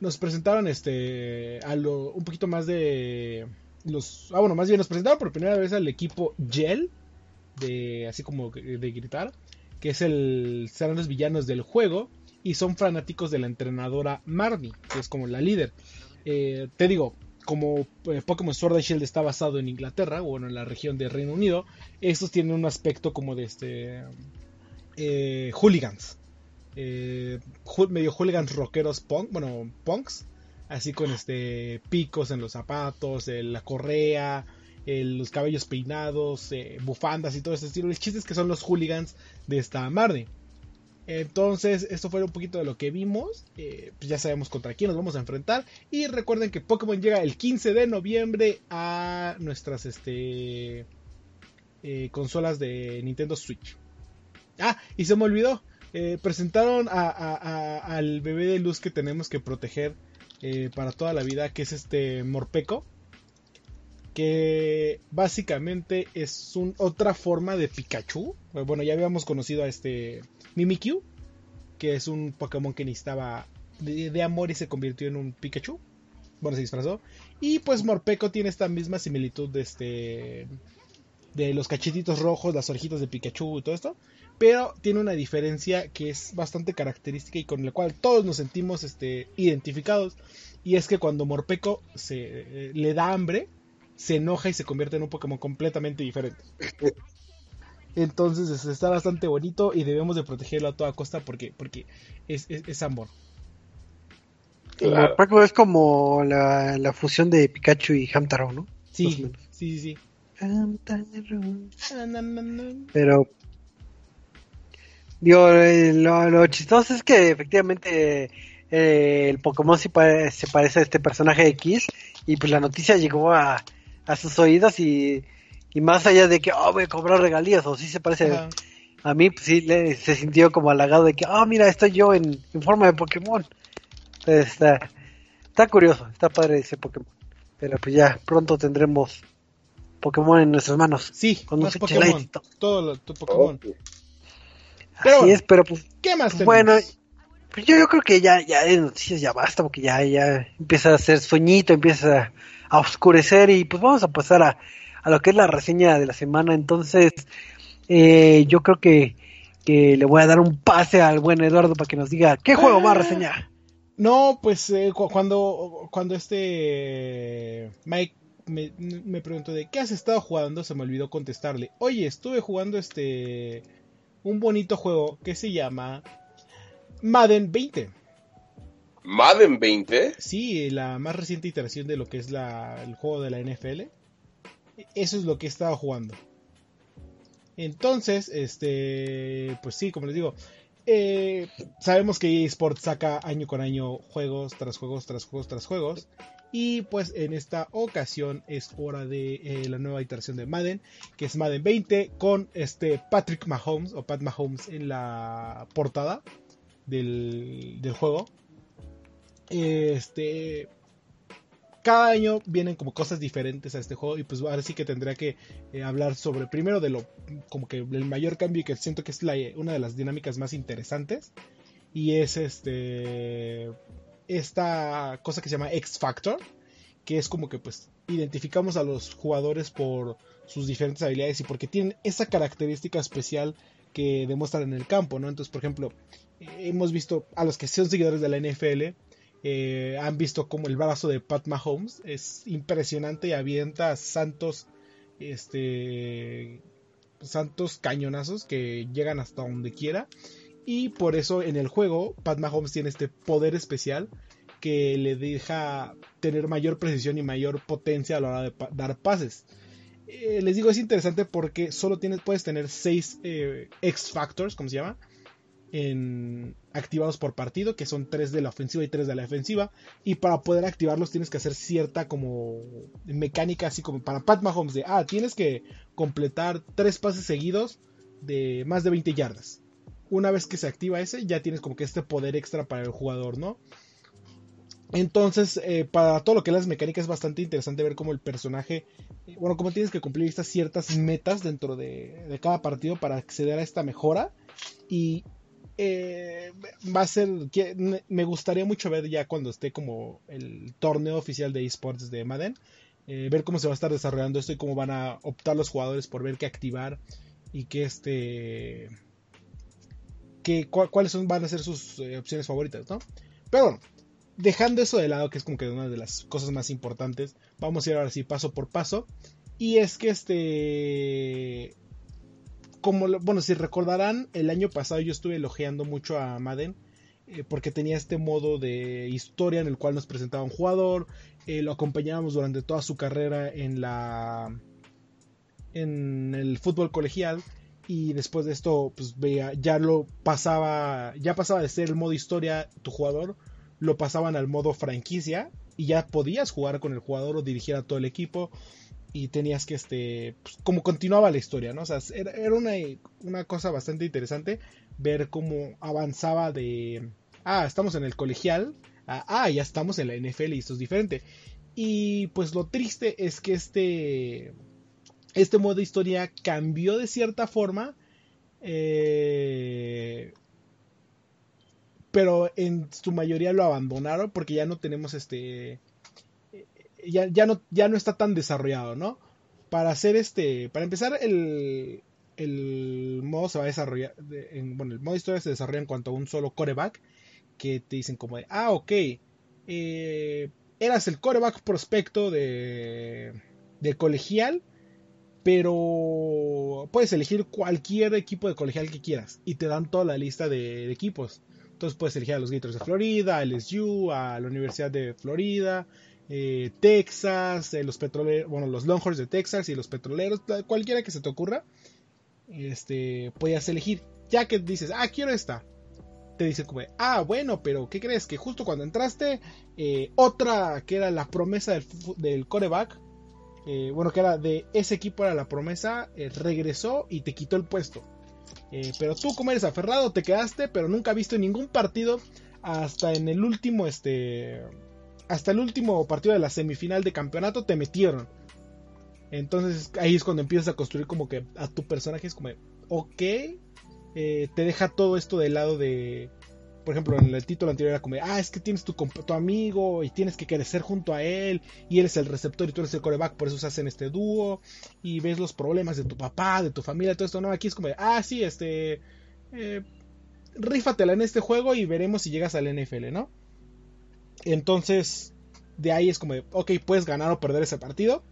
Nos presentaron este a lo, un poquito más de los ah bueno más bien nos presentaron por primera vez al equipo Gel de así como de gritar que es el serán los villanos del juego y son fanáticos de la entrenadora Marnie que es como la líder Eh, te digo como eh, Pokémon Sword and Shield está basado en Inglaterra o bueno en la región de Reino Unido estos tienen un aspecto como de este eh, hooligans eh, medio hooligans rockeros punk, bueno, punks, así con este picos en los zapatos, la correa, los cabellos peinados, bufandas y todo ese estilo. El chiste es que son los hooligans de esta Marnie. Entonces, esto fue un poquito de lo que vimos. eh, pues ya sabemos contra quién nos vamos a enfrentar. Y recuerden que Pokémon llega el 15 de noviembre a nuestras este, eh, consolas de Nintendo Switch. Ah, y se me olvidó. eh, presentaron al bebé de luz que tenemos que proteger para toda la vida, que es este Morpeco. Que básicamente es otra forma de Pikachu. Bueno, ya habíamos conocido a este Mimikyu, que es un Pokémon que necesitaba de, de amor y se convirtió en un Pikachu. Bueno, se disfrazó. Y pues Morpeco tiene esta misma similitud de este. De los cachetitos rojos, las orejitas de Pikachu y todo esto. Pero tiene una diferencia que es bastante característica y con la cual todos nos sentimos este, identificados. Y es que cuando Morpeco se, eh, le da hambre, se enoja y se convierte en un Pokémon completamente diferente. [laughs] Entonces es- está bastante bonito y debemos de protegerlo a toda costa porque, porque es, es- es amor. El Claro. Morpeko es como la, la fusión de Pikachu y Hamtaro, ¿no? Sí, sí, sí, sí. Hamtaro. Pero. Digo, eh, lo, lo chistoso es que efectivamente eh, el Pokémon pare- se parece a este personaje de Kiss. Y pues la noticia llegó a, a sus oídos y, y más allá de que, oh, voy a cobrar regalías, o sí se parece Ajá. a mí, pues sí le- se sintió como halagado de que, oh, mira, estoy yo en, en forma de Pokémon. Entonces está, está curioso, está padre ese Pokémon. Pero pues ya pronto tendremos Pokémon en nuestras manos. Sí, Con un más Pokémon. Todo lo tu Pokémon. Pero Así bueno. es, pero pues ¿Qué más tenemos? Bueno, pues yo, yo creo que ya, ya de noticias ya basta, porque ya, ya empieza a hacer sueñito, empieza a oscurecer y pues vamos a pasar a, a lo que es la reseña de la semana. Entonces, eh, yo creo que, que le voy a dar un pase al buen Eduardo para que nos diga qué juego va a reseñar. No, pues eh, cu- cuando, cuando este Mike me, me preguntó de qué has estado jugando, se me olvidó contestarle. Oye, estuve jugando este un bonito juego que se llama Madden 20. Madden 20. Sí, la más reciente iteración de lo que es la, el juego de la NFL. Eso es lo que he estado jugando. Entonces, este, pues sí, como les digo, eh, sabemos que eSports saca año con año juegos tras juegos tras juegos tras juegos. Y pues en esta ocasión es hora de eh, la nueva iteración de Madden, que es Madden 20 con este Patrick Mahomes o Pat Mahomes en la portada del, del juego. Este, cada año vienen como cosas diferentes a este juego y pues ahora sí que tendría que eh, hablar sobre primero de lo como que el mayor cambio y que siento que es la, una de las dinámicas más interesantes y es este esta cosa que se llama X Factor que es como que pues identificamos a los jugadores por sus diferentes habilidades y porque tienen esa característica especial que demuestran en el campo, ¿no? Entonces, por ejemplo, hemos visto a los que son seguidores de la NFL eh, han visto como el brazo de Pat Mahomes es impresionante y avienta santos, este, santos cañonazos que llegan hasta donde quiera. Y por eso en el juego Pat Mahomes tiene este poder especial que le deja tener mayor precisión y mayor potencia a la hora de dar pases. Eh, les digo, es interesante porque solo tienes, puedes tener 6 eh, X Factors, como se llama, activados por partido, que son tres de la ofensiva y tres de la defensiva. Y para poder activarlos tienes que hacer cierta como mecánica, así como para Pat Mahomes, de, ah, tienes que completar tres pases seguidos de más de 20 yardas. Una vez que se activa ese, ya tienes como que este poder extra para el jugador, ¿no? Entonces, eh, para todo lo que es las mecánicas es bastante interesante ver cómo el personaje, eh, bueno, cómo tienes que cumplir estas ciertas metas dentro de, de, cada partido para acceder a esta mejora. Y eh, va a ser me gustaría mucho ver ya cuando esté como el torneo oficial de esports de Madden eh, ver cómo se va a estar desarrollando esto y cómo van a optar los jugadores por ver qué activar y qué este que, cuáles son, van a ser sus eh, opciones favoritas no pero bueno dejando eso de lado que es como que una de las cosas más importantes vamos a ir ahora sí paso por paso. Y es que este como, bueno, si recordarán, el año pasado yo estuve elogiando mucho a Madden eh, porque tenía este modo de historia en el cual nos presentaba un jugador, eh, lo acompañábamos durante toda su carrera en la en el fútbol colegial y después de esto pues veía ya lo pasaba ya pasaba de ser el modo historia tu jugador lo pasaban al modo franquicia y ya podías jugar con el jugador o dirigir a todo el equipo y tenías que, este, pues, como continuaba la historia, ¿no? O sea, era, una, una, cosa bastante interesante ver cómo avanzaba de, ah, estamos en el colegial, ah, ya estamos en la NFL y esto es diferente. Y pues lo triste es que este, este modo de historia cambió de cierta forma, eh, pero en su mayoría lo abandonaron porque ya no tenemos este ya, ya, no, ya no está tan desarrollado, ¿no? Para hacer este, para empezar, el, el modo se va a desarrollar, en, bueno, el modo historia se desarrolla en cuanto a un solo coreback, que te dicen como de, ah, ok, eh, eras el coreback prospecto de, de colegial, pero puedes elegir cualquier equipo de colegial que quieras y te dan toda la lista de, de equipos. Entonces puedes elegir a los Gators de Florida, a LSU, a la Universidad de Florida, eh, Texas, eh, los petroleros, bueno, los Longhorns de Texas y los petroleros, cualquiera que se te ocurra, este, puedes elegir. Ya que dices, ah, quiero esta, te dice ah, bueno, pero ¿qué crees? Que justo cuando entraste, eh, otra que era la promesa del, del coreback, bueno, que era de ese equipo era la promesa, regresó y te quitó el puesto. pero tú como eres aferrado, te quedaste, pero nunca has visto ningún partido hasta en el último, este, hasta el último partido de la semifinal de campeonato te metieron. Entonces ahí es cuando empiezas a construir como que a tu personaje es como, ok, eh, te deja todo esto del lado de, por ejemplo, en el título anterior era como, ah, es que tienes tu, tu amigo y tienes que crecer junto a él y él es el receptor y tú eres el coreback, por eso se hacen este dúo y ves los problemas de tu papá, de tu familia, todo esto, no, aquí es como, ah, sí, este, eh, rífatela en este juego y veremos si llegas al NFL, ¿no? Entonces, de ahí es como, ok, puedes ganar o perder ese partido.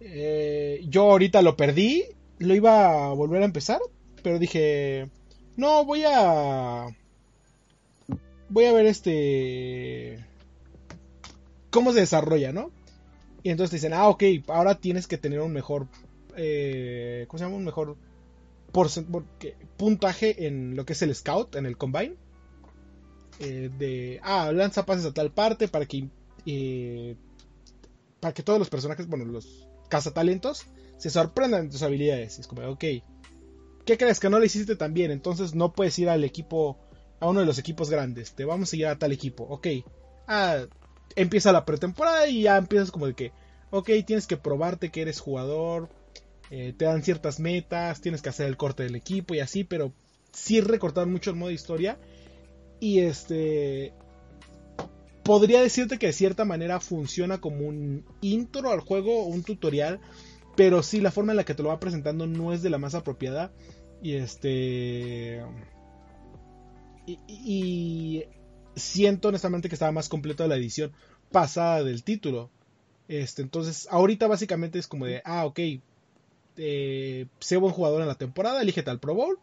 Eh, yo ahorita lo perdí, lo iba a volver a empezar, pero dije, no, voy a... Voy a ver este... cómo se desarrolla, ¿no? Y entonces te dicen, ah, ok, ahora tienes que tener un mejor, eh, ¿cómo se llama? Un mejor puntaje en lo que es el scout, en el combine. Eh, de, ah, lanza pases a tal parte para que, eh, para que todos los personajes, bueno, los cazatalentos, se sorprendan de tus habilidades. es como, ok, ¿qué crees que no le hiciste tan bien? Entonces no puedes ir al equipo, a uno de los equipos grandes, te vamos a ir a tal equipo, ok. Ah, empieza la pretemporada y ya empiezas como de que, ok, tienes que probarte que eres jugador, eh, te dan ciertas metas, tienes que hacer el corte del equipo y así, pero sí recortar mucho el modo historia. Y este... Podría decirte que de cierta manera funciona como un intro al juego un tutorial, pero sí la forma en la que te lo va presentando no es de la más apropiada. Y este... Y, siento honestamente que estaba más completo la edición pasada del título. Este, entonces, ahorita básicamente es como de, ah, ok, eh, sé buen jugador en la temporada, elige tal Pro Bowl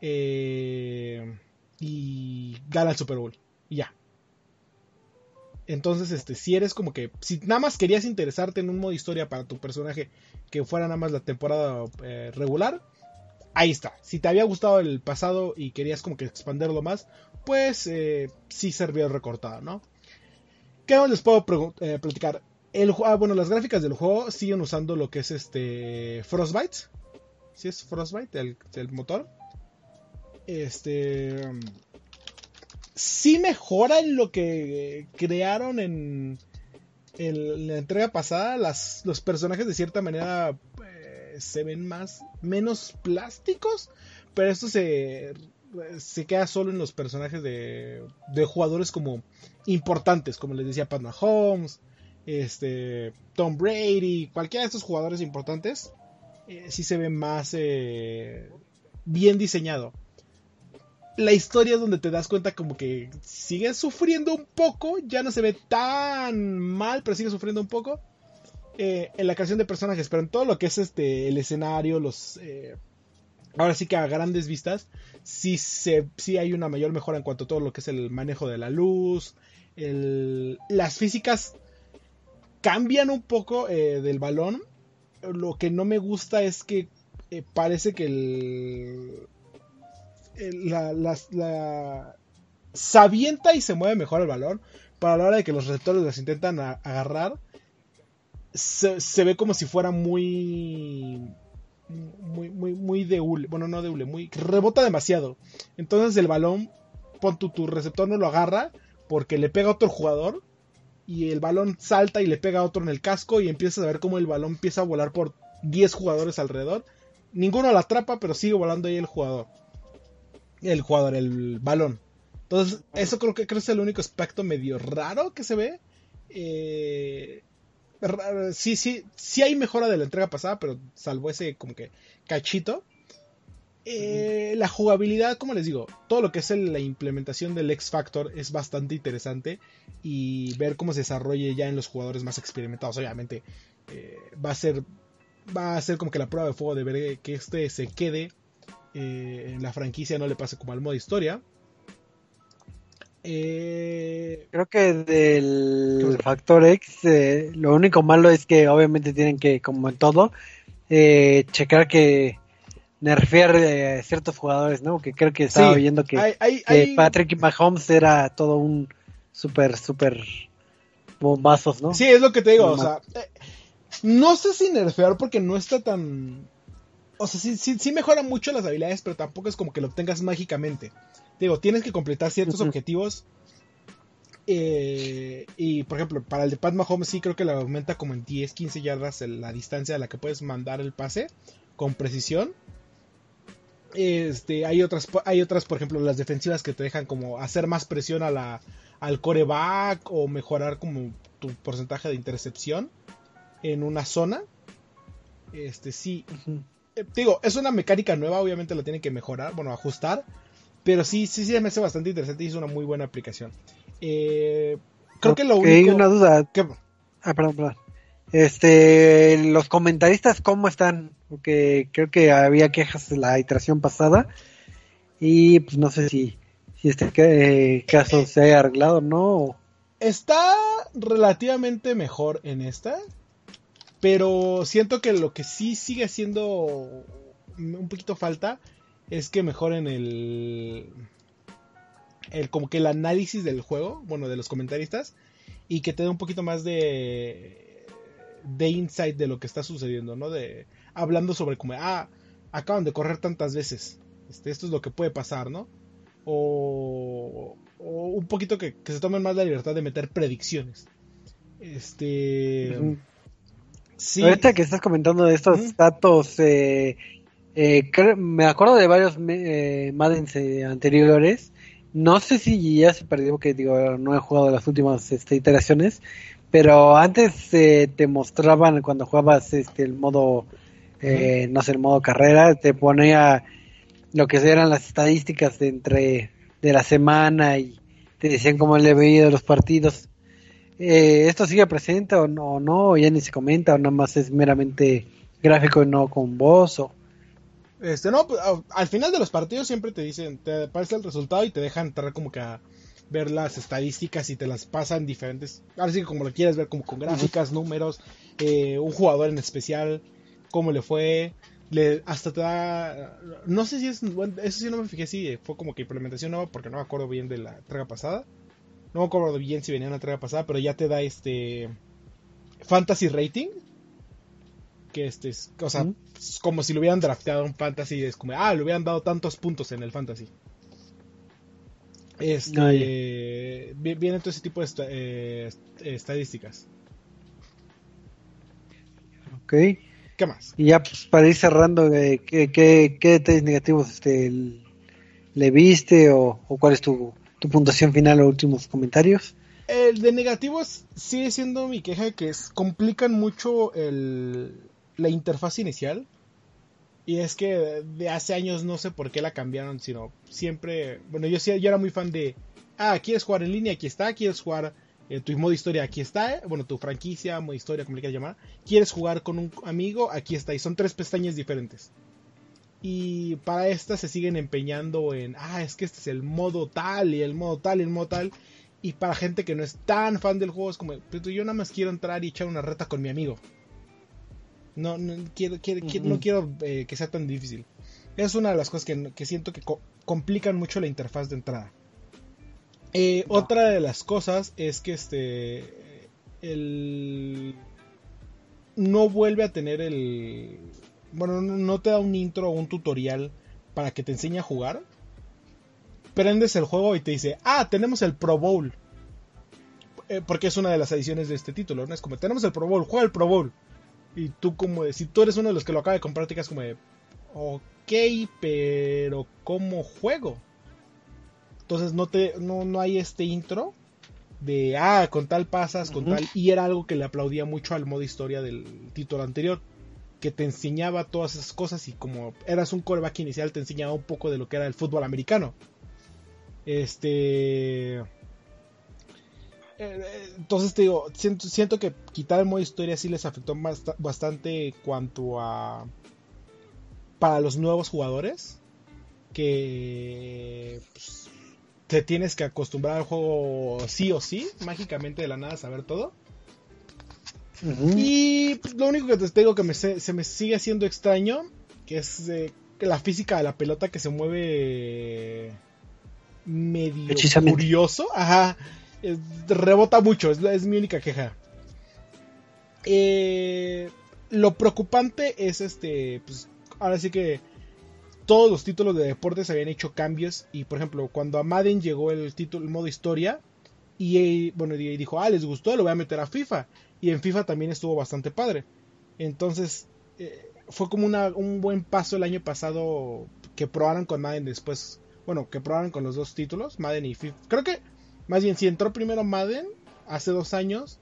eh, y gana el Super Bowl. Y ya. Entonces, este, si eres como que, si nada más querías interesarte en un modo historia para tu personaje que fuera nada más la temporada eh, regular, ahí está. Si te había gustado el pasado y querías como que expanderlo más, pues eh, sí servía recortado, ¿no? ¿Qué más les puedo eh, platicar? El, ah, bueno, las gráficas del juego siguen usando lo que es este Frostbite. ¿Sí es Frostbite el, el motor? Este... Sí mejora en lo que crearon en, la entrega pasada. Los personajes de cierta manera se ven más, menos plásticos, pero esto se, se queda solo en los personajes de, de jugadores como importantes, como les decía Pat Mahomes, este, Tom Brady, cualquiera de estos jugadores importantes, eh, sí se ve más eh, bien diseñado. La historia es donde te das cuenta como que sigue sufriendo un poco, ya no se ve tan mal, pero sigue sufriendo un poco. Eh, en la creación de personajes, pero en todo lo que es este el escenario, los eh, ahora sí que a grandes vistas, sí, se, sí hay una mayor mejora en cuanto a todo lo que es el manejo de la luz, las físicas cambian un poco eh, del balón. Lo que no me gusta es que parece que el, la, la, se avienta y se mueve mejor el balón. Para la hora de que los receptores las intentan agarrar, se, ve como si fuera muy muy, muy, muy de bueno, no de hule, muy, rebota demasiado. Entonces el balón, pon tu, tu receptor no lo agarra porque le pega a otro jugador y el balón salta y le pega a otro en el casco y empiezas a ver cómo el balón empieza a volar por 10 jugadores alrededor. Ninguno lo atrapa, pero sigue volando ahí el jugador. El jugador, el balón. Entonces, eso creo que, creo que es el único aspecto medio raro que se ve. Eh, sí, sí, sí hay mejora de la entrega pasada, pero salvo ese como que cachito. Eh, la jugabilidad, como les digo, todo lo que es la implementación del X Factor es bastante interesante y ver cómo se desarrolle ya en los jugadores más experimentados, obviamente eh, va a ser va a ser como que la prueba de fuego de ver que este se quede eh, en la franquicia, no le pase como al modo historia. Eh, Creo que del factor X, eh, lo único malo es que obviamente tienen que, como en todo, checar que nerfear ciertos jugadores, ¿no? Que creo que estaba oyendo que, Patrick Mahomes era todo un super, super bombazos, ¿no? Sí, es lo que te digo, o sea, no sé si nerfear porque no está tan... O sea, sí, sí, sí mejora mucho las habilidades, pero tampoco es como que lo obtengas mágicamente. Digo, tienes que completar ciertos objetivos. Eh, y por ejemplo, para el de Pat Mahomes sí creo que le aumenta como en 10, 15 yardas la distancia a la que puedes mandar el pase con precisión. Este, hay otras, hay otras, por ejemplo, las defensivas que te dejan como hacer más presión a la, al coreback o mejorar como tu porcentaje de intercepción en una zona. Este, sí. Digo, es una mecánica nueva, obviamente la tienen que mejorar, bueno, ajustar. Pero sí, sí, sí, me hace bastante interesante y es una muy buena aplicación. Eh, creo que lo único... una duda. Ah, perdón, perdón. Este, los comentaristas, ¿cómo están? Porque creo que había quejas de la iteración pasada y pues no sé si, si este eh, caso se haya arreglado no. Está relativamente mejor en esta. Pero siento que lo que sí sigue siendo un poquito falta es que mejoren el, el como que el análisis del juego, bueno, de los comentaristas y que te dé un poquito más de de insight de lo que está sucediendo, ¿no? De hablando sobre como ah, acaban de correr tantas veces. Este, esto es lo que puede pasar, ¿no? O, o un poquito que, se tomen más la libertad de meter predicciones. Este. Sí. Ahorita que estás comentando de estos datos, eh, eh, me acuerdo de varios eh, eh, anteriores. No sé si ya se perdió, porque digo, no he jugado las últimas este, iteraciones, pero antes te mostraban cuando jugabas este, el modo, no sé, el modo carrera, te ponía lo que eran las estadísticas de entre de la semana y te decían cómo le había ido los partidos. Eh, ¿Esto sigue presente o no, o no? ya ni se comenta o nada más es meramente gráfico y no con voz? O... Este, no, pues, al final de los partidos siempre te dicen, te aparece el resultado y te dejan entrar como que a ver las estadísticas y te las pasan diferentes, ahora sí que como lo quieres ver, como con gráficas, números, eh, un jugador en especial, cómo le fue, le, hasta te da. No sé si es. eso sí no me fijé si fue como que implementación nueva, porque no me acuerdo bien de la entrega pasada. No me acuerdo bien si venía en la entrega pasada, pero ya te da este. Fantasy Rating. Que este es. O sea, como si lo hubieran drafteado un Fantasy. Es como, ah, le hubieran dado tantos puntos en el Fantasy. Este. Viene todo ese tipo de eh, estadísticas. Ok. ¿Qué más? Y ya pues, para ir cerrando, eh, ¿qué, qué, detalles negativos este, le viste o, cuál es tu, puntuación final o últimos comentarios? El de negativos sigue siendo mi queja que complican mucho el, la interfaz inicial. Y es que de hace años no sé por qué la cambiaron, sino siempre... Bueno, yo, yo era muy fan de... Ah, ¿quieres jugar en línea? Aquí está. ¿Quieres jugar eh, tu modo historia aquí está, eh, bueno, tu franquicia, modo historia, como le quieras llamar. Quieres jugar con un amigo, aquí está. Y son tres pestañas diferentes. Y para esta se siguen empeñando en, ah, es que este es el modo tal y el modo tal y el modo tal. Y para gente que no es tan fan del juego, es como, pero yo nada más quiero entrar y echar una reta con mi amigo. No, no quiero, no quiero eh, que sea tan difícil. Es una de las cosas que, siento que complican mucho la interfaz de entrada. Eh, otra de las cosas es que este. El. No vuelve a tener el. Bueno, no te da un intro o un tutorial para que te enseñe a jugar. Prendes el juego y te dice: Ah, tenemos el Pro Bowl. Eh, porque es una de las ediciones de este título, ¿no? Es como: Tenemos el Pro Bowl, juega el Pro Bowl. Y tú, como de, si tú eres uno de los que lo acaba de comprar, te quedas como de: Ok, pero ¿cómo juego? Entonces no, te, no, no hay este intro de, ah, con tal pasas, con tal. Y era algo que le aplaudía mucho al modo historia del título anterior. Que te enseñaba todas esas cosas y como eras un coreback inicial te enseñaba un poco de lo que era el fútbol americano. Este... Eh, entonces te digo, siento, siento que quitar el modo historia sí les afectó bastante cuanto a... Para los nuevos jugadores. Que... Pues, te tienes que acostumbrar al juego sí o sí, mágicamente de la nada saber todo. Y pues, lo único que te digo que me, se, me sigue haciendo extraño, que es eh, la física de la pelota que se mueve medio curioso. Ajá, rebota mucho, es, mi única queja. Eh, lo preocupante es este, pues ahora sí que todos los títulos de deportes habían hecho cambios y por ejemplo cuando a Madden llegó el título el modo historia y bueno dijo ah les gustó lo voy a meter a FIFA y en FIFA también estuvo bastante padre. Entonces eh, fue como un buen paso el año pasado que probaran con Madden después bueno que probaran con los dos títulos Madden y FIFA. Creo que más bien si entró primero Madden hace dos años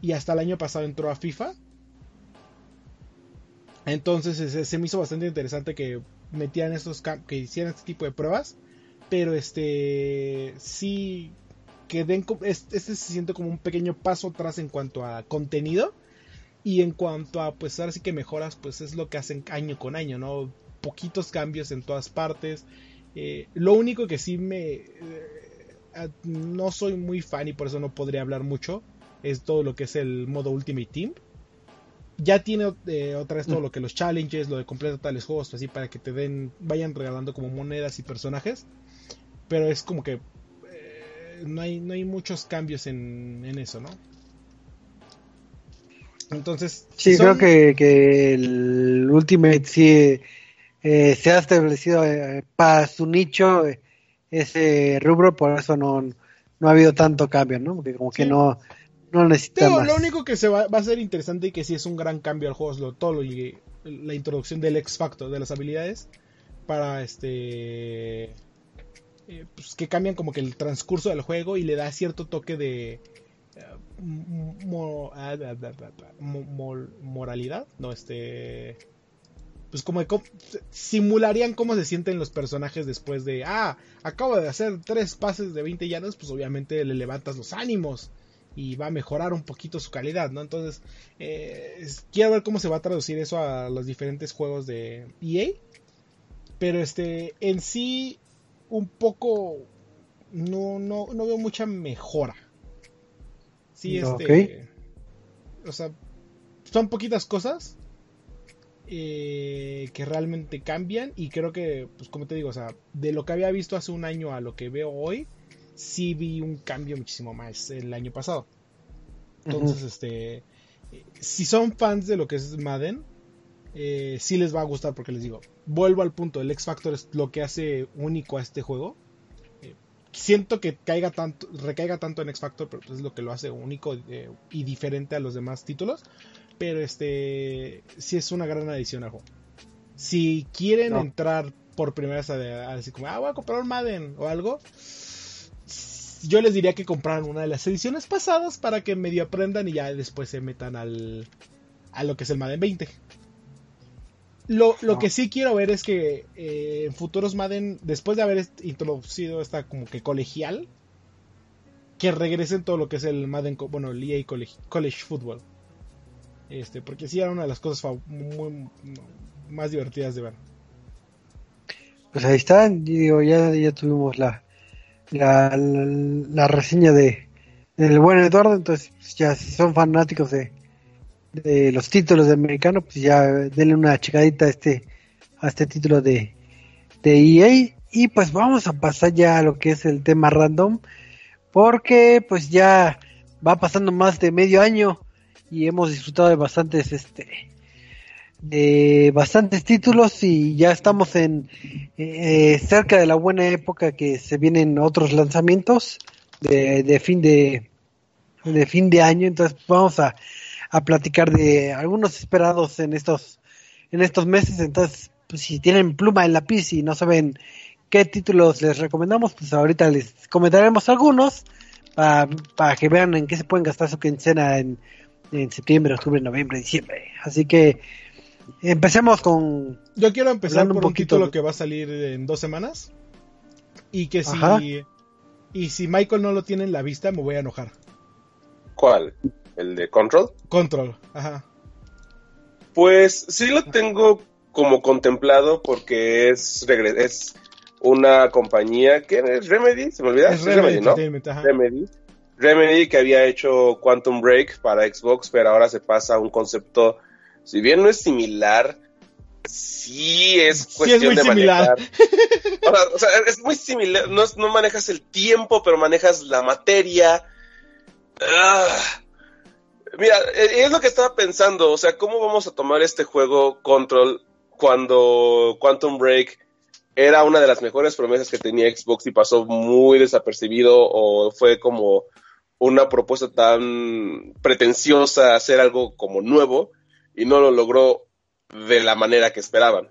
y hasta el año pasado entró a FIFA entonces se me hizo bastante interesante que metían estos que hicieran este tipo de pruebas pero este sí que den este se siente como un pequeño paso atrás en cuanto a contenido y en cuanto a pues ahora sí que mejoras pues es lo que hacen año con año no poquitos cambios en todas partes. Eh, lo único que sí me eh, no soy muy fan y por eso no podría hablar mucho es todo lo que es el modo Ultimate Team. Ya tiene eh, otra vez todo lo que los challenges, lo de completar tales juegos, así para que te den, vayan regalando como monedas y personajes. Pero es como que eh, no, hay, no hay muchos cambios en, en eso, ¿no? Entonces, Sí, son- creo que, que el Ultimate sí eh, se ha establecido eh, para su nicho ese rubro, por eso no, no ha habido tanto cambio, ¿no? Porque como que no, no necesita Digo, más. lo único que se va, va a ser interesante y que sí es un gran cambio al juego es lo, todo lo, la introducción del X Factor, de las habilidades, para este... eh, pues, que cambian como que el transcurso del juego y le da cierto toque de... moralidad, no, este... Pues como de simularían cómo se sienten los personajes después de, ah, acabo de hacer tres pases de 20 yardas, pues obviamente le levantas los ánimos y va a mejorar un poquito su calidad, ¿no? Entonces, eh, quiero ver cómo se va a traducir eso a los diferentes juegos de EA. Pero este, en sí, un poco, no, no, no veo mucha mejora. Sí, este, o sea, son poquitas cosas eh, que realmente cambian y creo que, pues como te digo, o sea, de lo que había visto hace un año a lo que veo hoy, sí vi un cambio muchísimo más el año pasado. Entonces, este, eh, si son fans de lo que es Madden, eh, sí les va a gustar porque les digo, vuelvo al punto, el X Factor es lo que hace único a este juego. Eh, siento que caiga tanto, recaiga tanto en X Factor, pero es lo que lo hace único eh, y diferente a los demás títulos. Pero este, sí es una gran adición al juego. Si quieren No. entrar por primera vez a, a decir como, ah, voy a comprar un Madden o algo, yo les diría que compraran una de las ediciones pasadas para que medio aprendan y ya después se metan al a lo que es el Madden 20. Lo, lo No. que sí quiero ver es que eh, en futuros Madden, después de haber introducido esta como que colegial, que regresen todo lo que es el Madden, bueno, el EA College, College Football. Este, porque sí era una de las cosas muy- más divertidas de ver. Pues ahí está, y digo, ya, ya tuvimos la, la, la, la reseña de del buen Eduardo, entonces pues, ya si son fanáticos de, de los títulos de americano, pues ya denle una checadita a este, a este título de, de EA. Y pues vamos a pasar ya a lo que es el tema random, porque pues ya va pasando más de medio año y hemos disfrutado de bastantes este de bastantes títulos y ya estamos en eh, cerca de la buena época que se vienen otros lanzamientos de, de fin de de fin de año entonces vamos a, a platicar de algunos esperados en estos en estos meses entonces pues, si tienen pluma en lápiz y no saben qué títulos les recomendamos pues ahorita les comentaremos algunos para que vean en qué se pueden gastar su quincena en, en septiembre, octubre, noviembre, diciembre así que empecemos con Yo quiero empezar por un un poquito título que va a salir en dos semanas. Y que si. Ajá. Y si Michael no lo tiene en la vista, me voy a enojar. ¿Cuál? ¿El de Control? Control, ajá. Pues sí lo tengo como contemplado porque es, es una compañía que es Remedy, se me olvida. Es Remedy Remedy, ¿no? Remedy. Remedy que había hecho Quantum Break para Xbox, pero ahora se pasa a un concepto, si bien no es similar, sí es Sí, es cuestión muy de similar. manejar. [laughs] O sea, o sea, es muy similar, no, no manejas el tiempo, pero manejas la materia. Ah. Mira, eh, es lo que estaba pensando, o sea, ¿cómo vamos a tomar este juego Control cuando Quantum Break era una de las mejores promesas que tenía Xbox y pasó muy desapercibido o fue como una propuesta tan pretenciosa hacer algo como nuevo y no lo logró de la manera que esperaban.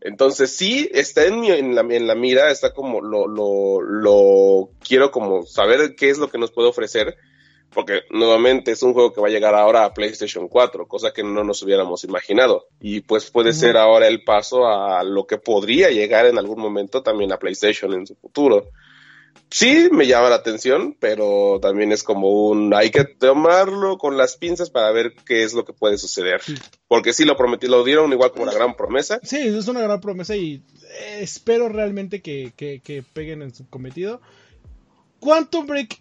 Entonces sí, está en, la, la mira, está como lo, lo, lo quiero como saber qué es lo que nos puede ofrecer, porque nuevamente es un juego que va a llegar ahora a PlayStation 4, cosa que no nos hubiéramos imaginado. Y pues puede ser ahora el paso a lo que podría llegar en algún momento también a PlayStation en su futuro. Sí, me llama la atención, pero también es como un hay que tomarlo con las pinzas para ver qué es lo que puede suceder. Porque sí lo prometí, lo dieron igual como una gran promesa. Sí, es una gran promesa y eh, espero realmente que, que- que peguen en su cometido. Quantum Break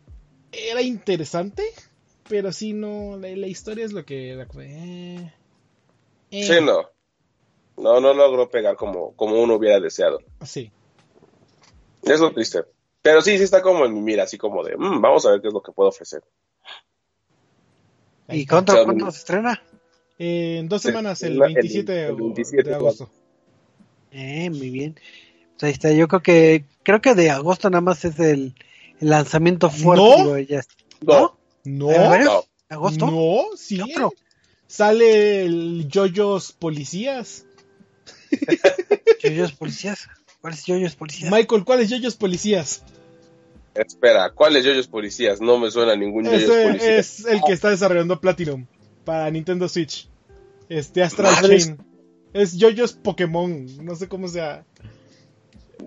era interesante, pero sí no, la, la historia es lo que... como, eh. Eh, Sí, no. No, no logró pegar como, como uno hubiera deseado. Sí. Es lo triste. Pero sí, sí está como en mi mira, así como de, "Mm, vamos a ver qué es lo que puedo ofrecer. ¿Y cuándo mi- se estrena? Eh, en dos semanas, el la- el- 27 de- el 27 de agosto. Eh, muy bien. Pues ahí está. Yo creo que creo que de agosto nada más es el, el lanzamiento fuerte. ¿No? No, No, ¿A. ¿Agosto? no, sí. Sale el Yoyos Policías. Yoyos policías. ¿Cuáles yoyos policías? Michael, ¿cuáles Yoyos Policías? Espera, ¿cuáles yoyos policías? No me suena ningún yoyos Ese policías. es el que está desarrollando Platinum para Nintendo Switch. Este Astral. Chain. Es Yoyos Pokémon. No sé cómo sea.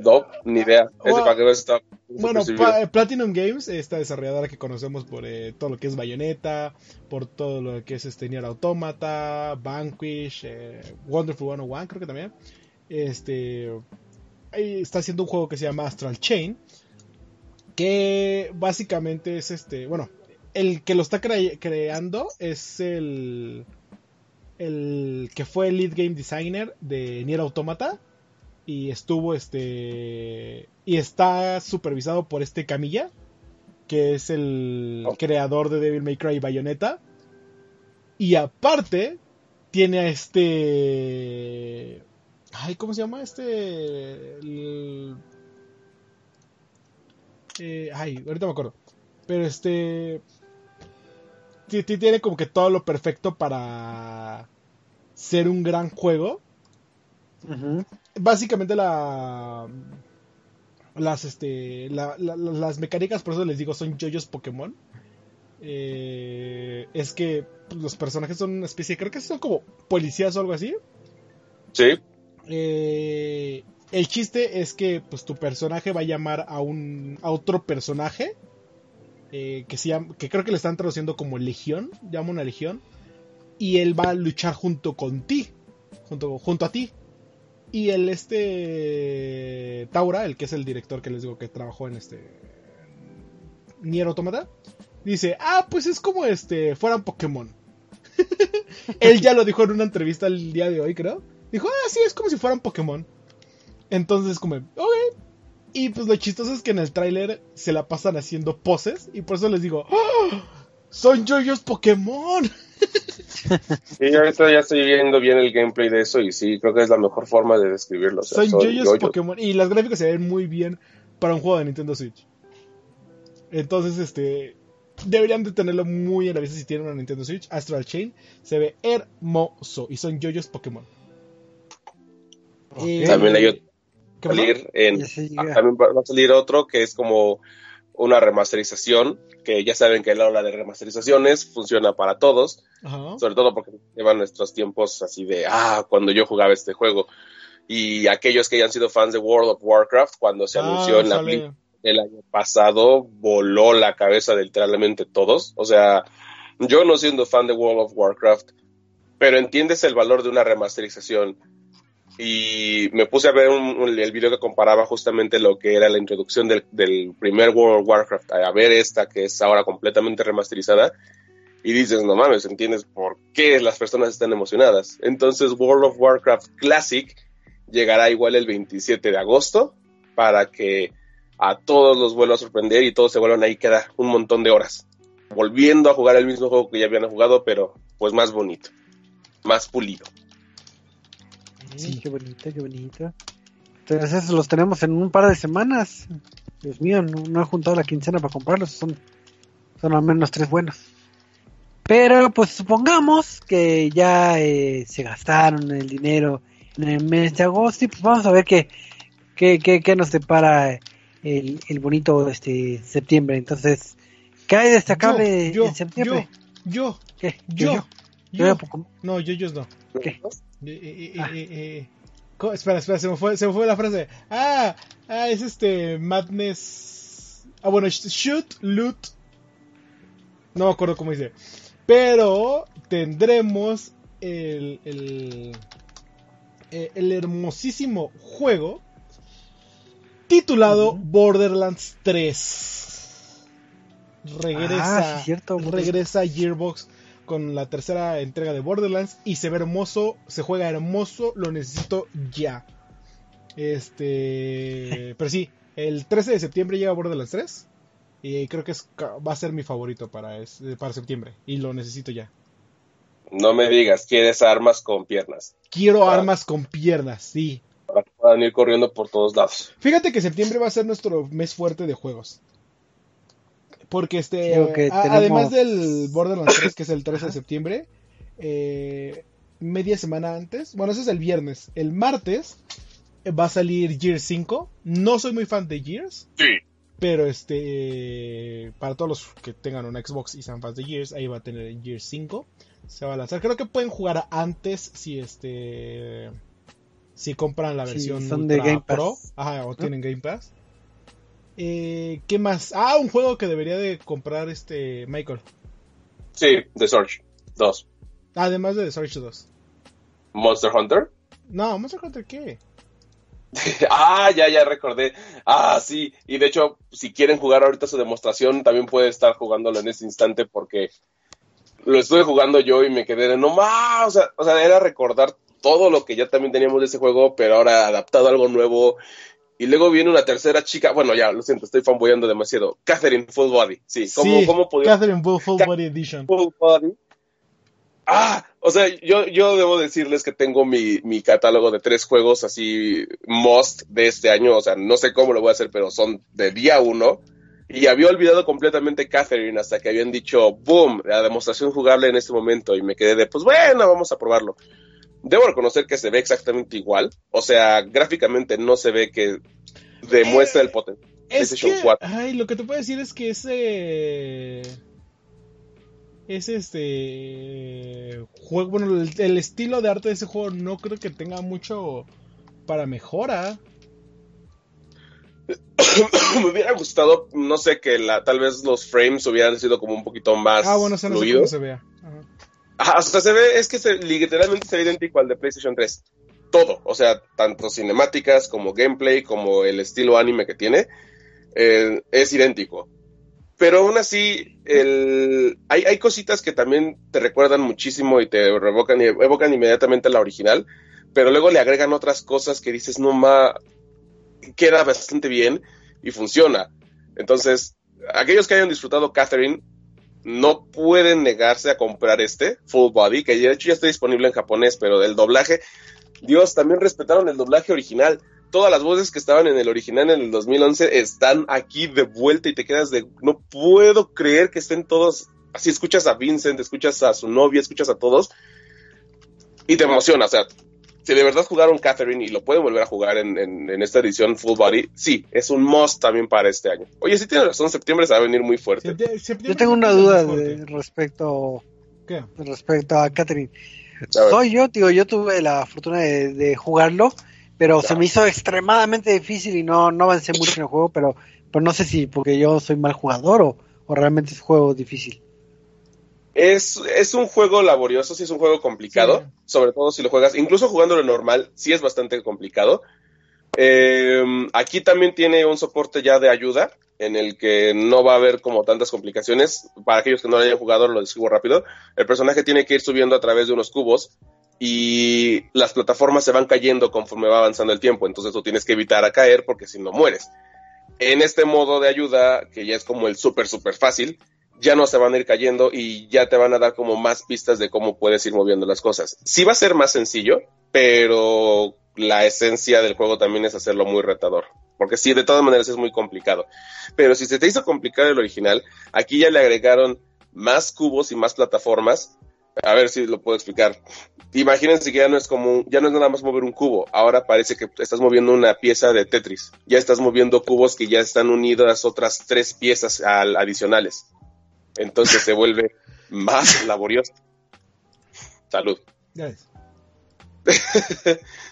No, ni idea. Ese veas está Bueno, pa- Platinum Games, esta desarrolladora que conocemos por eh, todo lo que es Bayonetta, por todo lo que es este Nier Automata, Vanquish, eh, Wonderful 101, creo que también. Este está haciendo un juego que se llama Astral Chain, que básicamente es este, bueno, el que lo está cre- creando es el el que fue el lead game designer de Nier Automata y estuvo este y está supervisado por este Camilla que es el Oh. creador de Devil May Cry y Bayonetta y aparte tiene a este ay cómo se llama este El- eh, ay ahorita me acuerdo pero este ti- ti- tiene como que todo lo perfecto para ser un gran juego Ujú. Básicamente la las este la- la- la- las mecánicas por eso les digo son yoyos Pokémon. Eh, es que pues, los personajes son una especie creo que son como policías o algo así. Sí, Eh, el chiste es que pues tu personaje va a llamar a un a otro personaje eh, que se llama, que creo que le están traduciendo como legión llama una legión y él va a luchar junto con ti junto junto a ti y el este Taura el que es el director que les digo que trabajó en este Nier Automata dice ah pues es como este fueran Pokémon [laughs] él ya lo dijo en una entrevista el día de hoy creo Dijo, ah, sí, es como si fueran Pokémon. Entonces, como, ok. Y pues lo chistoso es que en el tráiler se la pasan haciendo poses. Y por eso les digo, ¡Ah! ¡Son yoyos Pokémon! [laughs] [laughs] sí, ahorita ya estoy viendo bien el gameplay de eso y sí, creo que es la mejor forma de describirlo. o sea, Son son yoyos yoyos. Pokémon. Y las gráficas se ven muy bien para un juego de Nintendo Switch. Entonces, este. Deberían de tenerlo muy a la vista si tienen una Nintendo Switch. Astral Chain se ve hermoso. Y son yoyos Pokémon. Eh, También hay otro en, llega. también va va a salir otro que es como una remasterización, que ya saben que la ola de remasterizaciones funciona para todos, Ajá. sobre todo porque llevan nuestros tiempos así de, ah, cuando yo jugaba este juego. Y aquellos que hayan sido fans de World of Warcraft, cuando se Ah, anunció en la sale- Blitz el año pasado, voló la cabeza de literalmente todos. O sea, yo no siendo fan de World of Warcraft, pero entiendes el valor de una remasterización. Y me puse a ver un- el video que comparaba justamente lo que era la introducción del, primer World of Warcraft a ver esta que es ahora completamente remasterizada. Y dices, no mames, entiendes por qué las personas están emocionadas. Entonces World of Warcraft Classic llegará igual el 27 de agosto para que a todos los vuelva a sorprender y todos se vuelvan ahí queda un montón de horas. Volviendo a jugar el mismo juego que ya habían jugado, pero pues más bonito, más pulido. Sí, qué bonito, qué bonito. Entonces los tenemos en un par de semanas. Dios mío, no, no he juntado la quincena para comprarlos. Son, son al menos tres buenos. Pero pues supongamos que ya eh, se gastaron el dinero en el mes de agosto y pues vamos a ver qué, qué, qué, qué nos depara el, el bonito este septiembre. Entonces, ¿qué hay destacable yo, en septiembre? Yo, ¿Qué? yo, yo, Yo, yo. yo. No, yoyos no. ¿Qué? Eh, Ah. eh, Espera, espera, se me, fue, se me fue la frase. Ah, ah, es este Madness. Ah, bueno, sh- shoot, loot. No me acuerdo cómo dice. Pero tendremos el, el, eh, el hermosísimo juego titulado. Borderlands 3. Regresa, Ah, sí, cierto, Borderlands. regresa Gearbox con la tercera entrega de Borderlands y se ve hermoso, se juega hermoso, lo necesito ya. Este, [laughs] pero sí, el 13 de septiembre llega Borderlands 3 y creo que es, va a ser mi favorito para, para septiembre y lo necesito ya. No me digas, quieres armas con piernas. Quiero ah. armas con piernas, sí. Para que puedan ir corriendo por todos lados. Fíjate que septiembre va a ser nuestro mes fuerte de juegos. Porque este, además del Borderlands 3, que es el 13 de septiembre, eh, media semana antes, bueno, ese es el viernes, el martes va a salir Gears 5. No soy muy fan de Gears. Sí. Pero este, para todos los que tengan un Xbox y sean fans de Gears, ahí va a tener Gears 5. Se va a lanzar. Creo que pueden jugar antes si este, si compran la versión de Game Pro, ajá, o tienen Game Pass. Eh, ¿Qué más? Ah, un juego que debería de comprar este Michael. Sí, The Surge 2. Además de The Surge 2. ¿Monster Hunter? No, ¿Monster Hunter qué? [laughs] ah, ya, ya recordé. Ah, sí. Y de hecho, si quieren jugar ahorita su demostración, también puede estar jugándolo en ese instante porque lo estuve jugando yo y me quedé de no más. O sea, o sea, era recordar todo lo que ya también teníamos de ese juego, pero ahora adaptado a algo nuevo y luego viene una tercera chica, bueno, ya, lo siento, estoy fanboyando demasiado. Catherine Full Body, sí. ¿Cómo, sí, cómo Catherine Full, Body Edition. Full Body. Ah, o sea, yo, yo debo decirles que tengo mi, mi catálogo de tres juegos así must de este año. O sea, no sé cómo lo voy a hacer, pero son de día uno. Y había olvidado completamente Catherine hasta que habían dicho, boom, la demostración jugable en este momento. Y me quedé de, pues bueno, vamos a probarlo. Debo reconocer que se ve exactamente igual. O sea, gráficamente no se ve que demuestra el potencial. Es que, ay, lo que te puedo decir es que ese es este juego, bueno, el, estilo de arte de ese juego no creo que tenga mucho para mejora. [coughs] Me hubiera gustado, no sé, que la, tal vez los frames hubieran sido como un poquito más ah, bueno, se vea. Ajá, se ve, es que literalmente se ve idéntico al de PlayStation 3. Todo, o sea, tanto cinemáticas como gameplay, como el estilo anime que tiene, eh, es idéntico. Pero aún así, el, hay, hay cositas que también te recuerdan muchísimo y te revocan, y evocan inmediatamente la original, pero luego le agregan otras cosas que dices, no ma, queda bastante bien y funciona. Entonces, aquellos que hayan disfrutado Catherine, no pueden negarse a comprar este Full Body, que de hecho ya está disponible en japonés, pero del doblaje, Dios, también respetaron el doblaje original. Todas las voces que estaban en el original en el 2011 están aquí de vuelta y te quedas de, no puedo creer que estén todos, así escuchas a Vincent, escuchas a su novia, escuchas a todos y te emociona, o sea, si de verdad jugaron Catherine y lo pueden volver a jugar en, esta edición Full Body, sí, es un must también para este año. Oye, si tienes razón, septiembre se va a venir muy fuerte. Yo tengo una duda de respecto, respecto a Catherine. Soy yo, digo, yo tuve la fortuna de, jugarlo, pero se me hizo extremadamente difícil y no, no avancé mucho en el juego, pero, pero no sé si porque yo soy mal jugador o, o realmente es juego difícil. Es, es un juego laborioso, sí es un juego complicado, sobre todo si lo juegas, incluso jugándolo normal, sí es bastante complicado. Em, aquí también tiene un soporte ya de ayuda, en el que no va a haber como tantas complicaciones. Para aquellos que no lo hayan jugado, lo describo rápido. El personaje tiene que ir subiendo a través de unos cubos y las plataformas se van cayendo conforme va avanzando el tiempo, entonces tú tienes que evitar a caer porque si no mueres. En este modo de ayuda, que ya es como el súper, súper fácil, ya no se van a ir cayendo y ya te van a dar como más pistas de cómo puedes ir moviendo las cosas. Sí va a ser más sencillo, pero la esencia del juego también es hacerlo muy retador. Porque sí, de todas maneras es muy complicado. Pero si se te hizo complicado el original, aquí ya le agregaron más cubos y más plataformas. A ver si lo puedo explicar. Imagínense que ya no es como, ya no es nada más mover un cubo. Ahora parece que estás moviendo una pieza de Tetris. Ya estás moviendo cubos que ya están unidas otras tres piezas adicionales entonces se vuelve más [laughs] laborioso. Salud. [laughs]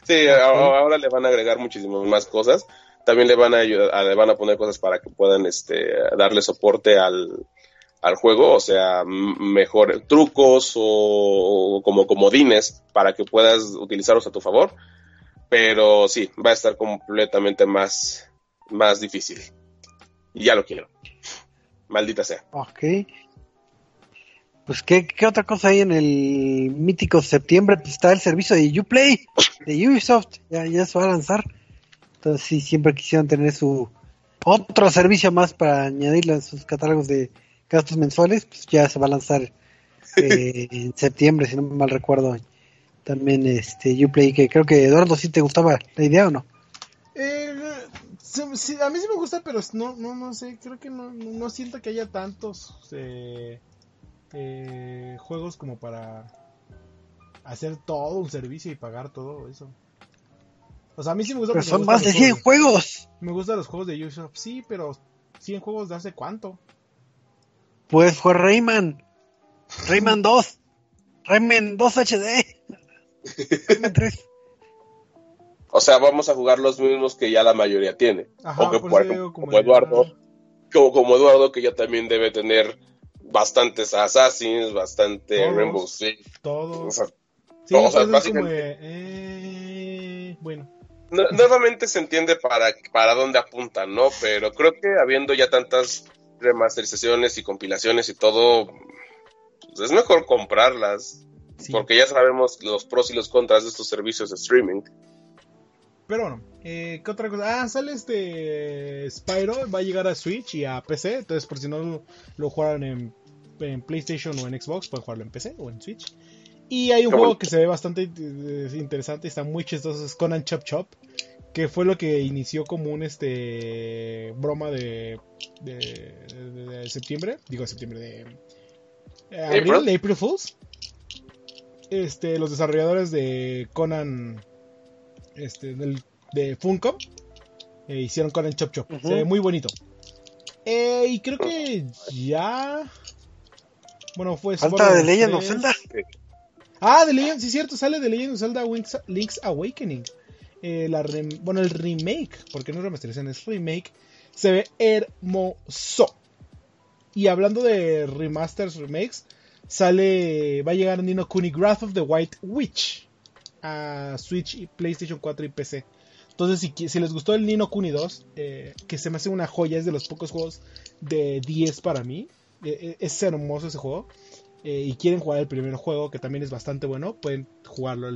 sí, ahora le van a agregar muchísimas más cosas. También le van a ayudar, le van a poner cosas para que puedan este, darle soporte al, al juego, o sea, mejor trucos o, o, como comodines para que puedas utilizarlos a tu favor. Pero sí, va a estar completamente más, más difícil. Y ya lo quiero. Maldita sea. Ok. Pues, ¿qué, ¿qué, otra cosa hay en el mítico septiembre? Pues está el servicio de Uplay, de Ubisoft, ya, ya se va a lanzar. Entonces, sí, siempre quisieron tener su otro servicio más para añadirle a sus catálogos de gastos mensuales, pues ya se va a lanzar eh, [laughs] en septiembre, si no me mal recuerdo. También este Uplay, que creo que Eduardo sí te gustaba la idea o no. Sí, a mí sí me gusta, pero no, no, no sé, creo que no, no siento que haya tantos eh, eh, juegos como para hacer todo un servicio y pagar todo eso. O sea, a mí sí me gusta. Pero son más de 100 juegos. Me gustan los juegos de Ubisoft, sí, pero 100 juegos de hace cuánto. Pues fue Rayman. Rayman 2. Rayman 2 HD. [laughs] Rayman 3. O sea, vamos a jugar los mismos que ya la mayoría tiene. Ajá, o que, por ejemplo, como Eduardo, como, como Eduardo, que ya también debe tener bastantes Assassins, bastante Todos. Rainbow Six. Todo. O sea, Sí, o sea, como básicamente- eh, bueno. nu- nuevamente se entiende para, para dónde apuntan, ¿no? Pero creo que habiendo ya tantas remasterizaciones y compilaciones y todo, pues es mejor comprarlas. Sí. Porque ya sabemos los pros y los contras de estos servicios de streaming. Pero bueno, eh, ¿qué otra cosa? Ah, sale este Spyro, va a llegar a Switch y a PC, entonces por si no lo, jugaron en, en PlayStation o en Xbox, pueden jugarlo en PC o en Switch. Y hay un juego que se ve bastante eh, interesante, está muy chistoso, es Conan Chop Chop, que fue lo que inició como un este broma de, de, de- de septiembre, digo septiembre de eh, abril, April. de April Fools. Este, los desarrolladores de Conan este, del, de Funcom eh, hicieron Conan Chop Chop. Ujú. Se ve muy bonito. Eh, y creo que ya. Bueno, fue. Falta de Legend of. Zelda. Ah, de Legend, sí, es cierto, sale de Legend of Zelda Link's, Link's Awakening. Eh, la rem- bueno, el remake, porque no es remasterización, es remake. Se ve hermoso. Y hablando de remasters, remakes, sale. Va a llegar Nino Kuni Wrath of the White Witch a Switch, y PlayStation 4 y PC. Entonces, si, si les gustó el Nino Kuni 2, eh, que se me hace una joya, es de los pocos juegos de 10 para mí. eh, eh, es hermoso ese juego. eh, y quieren jugar el primer juego, que también es bastante bueno, pueden jugarlo,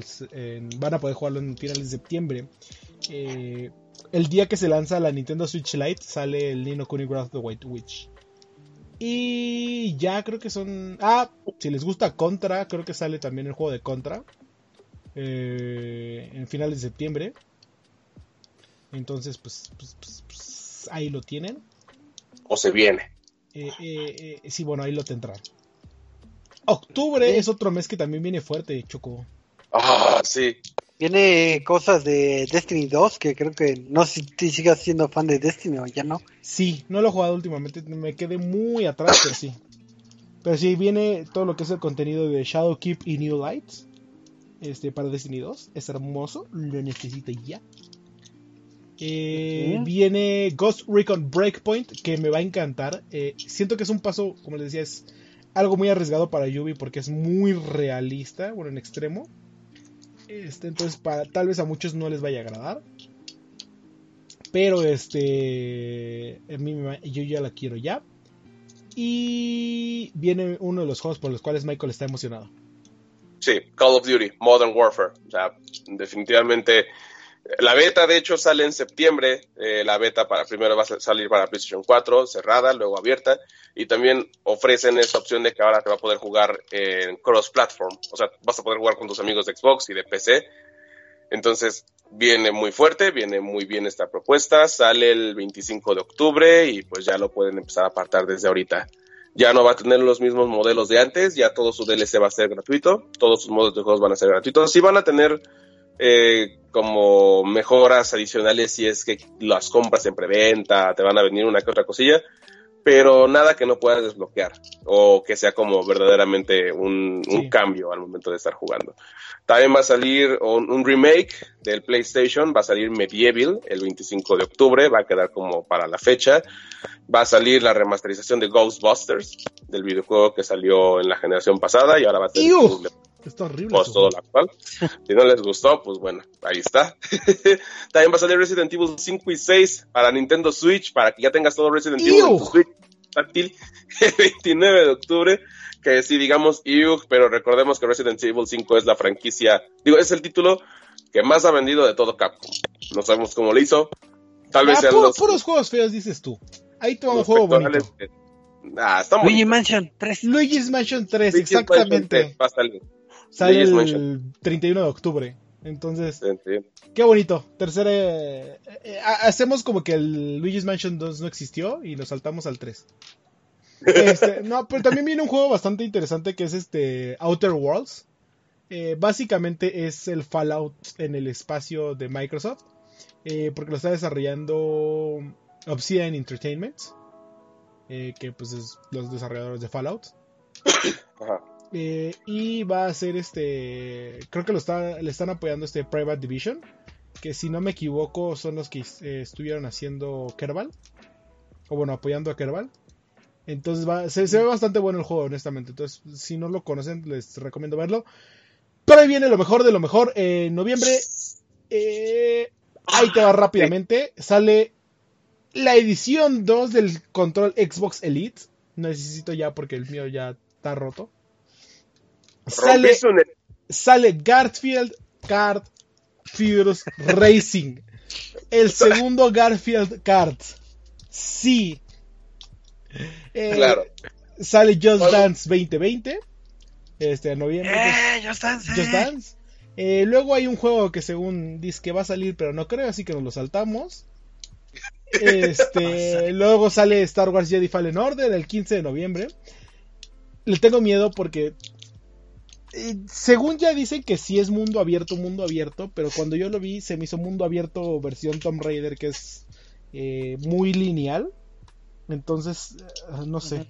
van a poder jugarlo en finales de septiembre. Eh, el día que se lanza la Nintendo Switch Lite sale el Nino Kuni Wrath of the White Witch. Y ya creo que son... Ah, si les gusta Contra, creo que sale también el juego de Contra. Eh, en finales de septiembre. Entonces, pues, pues, pues, pues, ahí lo tienen. O se viene. Eh, eh, eh, sí, bueno, ahí lo tendrán. Octubre es otro mes que también viene fuerte, Choco. Ah, sí. Viene cosas de Destiny 2, que creo que no sé si sigas siendo fan de Destiny o ya no. Sí, no lo he jugado últimamente, me quedé muy atrás, pero sí. Pero sí, viene todo lo que es el contenido de Shadowkeep y New Lights este, para Destiny 2. Es hermoso, lo necesito ya. Eh. Viene Ghost Recon Breakpoint, que me va a encantar. Eh, siento que es un paso, como les decía, es algo muy arriesgado para Yubi porque es muy realista, bueno, en extremo. Este, entonces, para, tal vez a muchos no les vaya a agradar. Pero este. A mí yo ya la quiero ya. Y viene uno de los juegos por los cuales Michael está emocionado. Sí, Call of Duty, Modern Warfare. O sea, definitivamente. La beta, de hecho, sale en septiembre. Eh, la beta para primero va a sa- salir para PlayStation 4, cerrada, luego abierta. Y también ofrecen esta opción de que ahora te va a poder jugar en cross-platform. O sea, vas a poder jugar con tus amigos de Xbox y de PC. Entonces, viene muy fuerte, viene muy bien esta propuesta. Sale el 25 de octubre y pues ya lo pueden empezar a apartar desde ahorita. Ya no va a tener los mismos modelos de antes, ya todo su DLC va a ser gratuito, todos sus modos de juegos van a ser gratuitos. Sí van a tener eh, como mejoras adicionales si es que las compras en preventa, te van a venir una que otra cosilla, pero nada que no puedas desbloquear o que sea como verdaderamente un, un cambio al momento de estar jugando. También va a salir un, un remake del PlayStation, va a salir Medieval el 25 de octubre, va a quedar como para la fecha. Va a salir la remasterización de Ghostbusters, del videojuego que salió en la generación pasada y ahora va a disponible Está horrible. pues todo lo actual. Si no les gustó, pues bueno, ahí está. [laughs] También va a salir Resident Evil 5 y 6 para Nintendo Switch, para que ya tengas todo Resident Evil en tu. Switch. portátil [laughs] el 29 de octubre. Que sí, digamos, pero recordemos que Resident Evil 5 es la franquicia, digo, es el título que más ha vendido de todo Capcom. No sabemos cómo lo hizo. Tal vez Ah, sean puro- los, puros juegos feos, dices tú. Ahí te va un juego bonito. que- Ah, está Luigi Mansion 3. Luigi's Mansion 3, Luigi's exactamente. Mansion va a salir. Sale el Mansion. 31 de octubre. Entonces, qué bonito. Tercera. eh, eh, ha- hacemos como que el Luigi's Mansion 2 no existió y nos saltamos al 3. Este, [laughs] no, pero también viene un juego bastante interesante que es este Outer Worlds. Eh, básicamente es el Fallout en el espacio de Microsoft. porque lo está desarrollando Obsidian Entertainment. que pues es los desarrolladores de Fallout. [coughs] Ajá. Eh, y va a ser este. Creo que lo le están apoyando este Private Division. Que si no me equivoco son los que eh, estuvieron haciendo Kerbal. O bueno, apoyando a Kerbal. Entonces se ve bastante bueno el juego, honestamente. Entonces, si no lo conocen, les recomiendo verlo. Pero ahí viene lo mejor de lo mejor. En noviembre. eh, ahí te va rápidamente. Sale la edición 2 del control Xbox Elite. Necesito ya porque el mío ya está roto. Sale, Garfield Kart Furious Racing. El [laughs] segundo Garfield Kart. Sí. Eh, Claro. Sale Just Bueno. Dance 2020. Este, en noviembre. ¡Eh! ¡Ya están! Just Dance. Eh, luego hay un juego que según dice que va a salir, pero no creo, así que nos lo saltamos. Este, [laughs] luego sale Star Wars Jedi Fallen Order el 15 de noviembre. Le tengo miedo porque eh, según ya dicen que sí es mundo abierto, mundo abierto, pero cuando yo lo vi se me hizo mundo abierto versión Tomb Raider que es eh, muy lineal. Entonces, eh, no sé.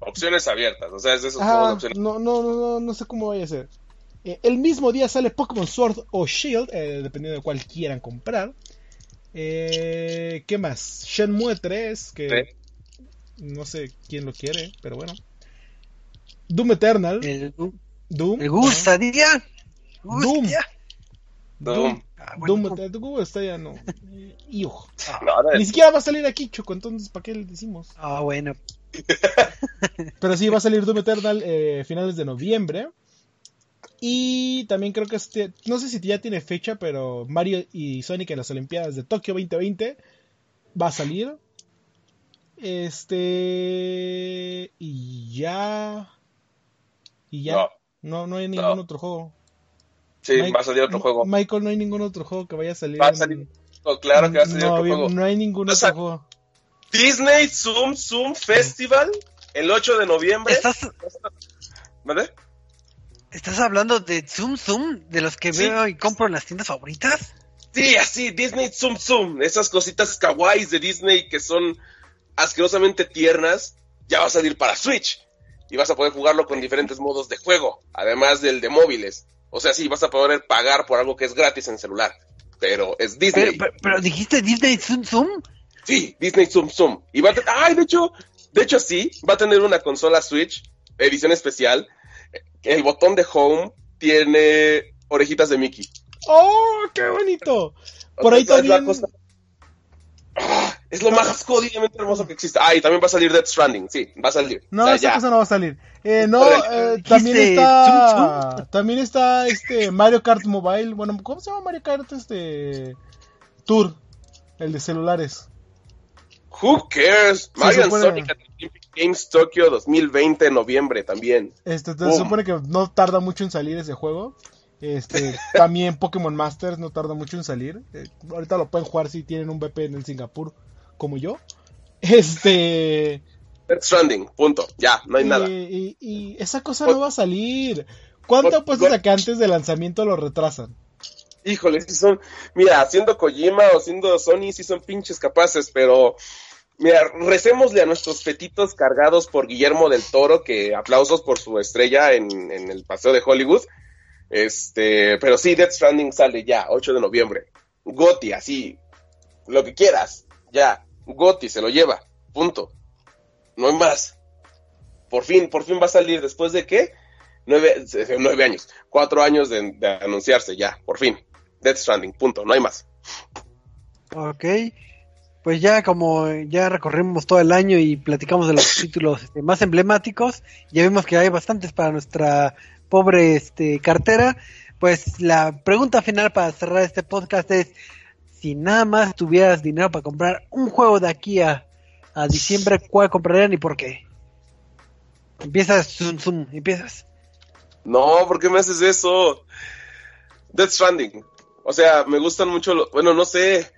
Opciones abiertas, o sea, es de esos de opciones. no, no, no, no, no sé cómo vaya a ser. Eh, el mismo día sale Pokémon Sword o Shield, eh, dependiendo de cuál quieran comprar. Eh, ¿Qué más? Shenmue 3, que Sí. no sé quién lo quiere, pero bueno. Doom Eternal. El, Doom. me gustaría. Doom. Doom. Ah, bueno, Doom Doom. Eternal. Doom está ya no. Iuj. No, ahora- Ni siquiera va a salir aquí, Choco, entonces ¿para qué le decimos? Ah, bueno. [laughs] Pero sí, va a salir Doom Eternal eh, finales de noviembre. Y también creo que este, no sé si ya tiene fecha, pero Mario y Sonic en las Olimpiadas de Tokio 2020 va a salir. Este. Y ya. Y ya. No. No, no hay ningún No. otro juego. Sí, Mike- va a salir otro juego. Michael, no hay ningún otro juego que vaya a salir. Va a en- salir Oh, claro que va a salir no, otro bien, juego. no hay ningún O otro juego. Disney Zoom Zoom Festival el 8 de noviembre. ¿Estás, ¿Vale? ¿Estás hablando de Zoom Zoom? ¿De los que Sí. veo y compro en las tiendas favoritas? Sí, así, Disney Zoom Zoom. Esas cositas kawaiis de Disney que son asquerosamente tiernas, ya va a salir para Switch. Y vas a poder jugarlo con diferentes modos de juego, además del de móviles. O sea, sí, vas a poder pagar por algo que es gratis en celular. Pero es Disney. Pero, pero- pero dijiste Disney Zoom Zoom. Sí, Disney Zoom Zoom. Y va a ¡Ay, de hecho! De hecho, sí, va a tener una consola Switch, edición especial. El botón de home tiene orejitas de Mickey. ¡Oh, qué bonito! Por ahí también. Es lo más jodidamente hermoso que existe. Ah, y también va a salir Death Stranding, sí, va a salir. No, O sea, esa ya. cosa no va a salir. Eh, no, eh, también está. También está este Mario Kart Mobile. Bueno, ¿cómo se llama Mario Kart este Tour? El de celulares. Who cares? Mario and supone- Sonic at the Olympic Games Tokio 2020, noviembre también. Este, se supone que no tarda mucho en salir ese juego. Este, también Pokémon Masters no tarda mucho en salir. Eh, ahorita lo pueden jugar si tienen un VPN en Singapur, como yo. Este. Death Stranding, punto. Ya, no hay y, nada. y- y esa cosa no va a salir. ¿Cuánto apuestas a que antes del lanzamiento lo retrasan? Híjole, sí son, mira, siendo Kojima o siendo Sony, sí son pinches capaces, pero mira, recémosle a nuestros petitos cargados por Guillermo del Toro, que aplausos por su estrella en, en el Paseo de Hollywood. Este, pero sí, Death Stranding sale ya, 8 de noviembre. Goti, así, lo que quieras, ya, Goti se lo lleva, punto. No hay más. Por fin, por fin va a salir, después de qué? Nueve, eh, nueve años, cuatro años de, anunciarse, ya, por fin. Death Stranding, punto, no hay más. Ok. pues ya como ya recorrimos todo el año y platicamos de los [laughs] títulos este, más emblemáticos, ya vimos que hay bastantes para nuestra pobre este, cartera, pues la pregunta final para cerrar este podcast es, si nada más tuvieras dinero para comprar un juego de aquí a, a diciembre, ¿cuál comprarían y por qué? Empiezas, zoom, zoom, empiezas. No, ¿por qué me haces eso? Death Stranding. O sea, me gustan mucho, bueno, no sé.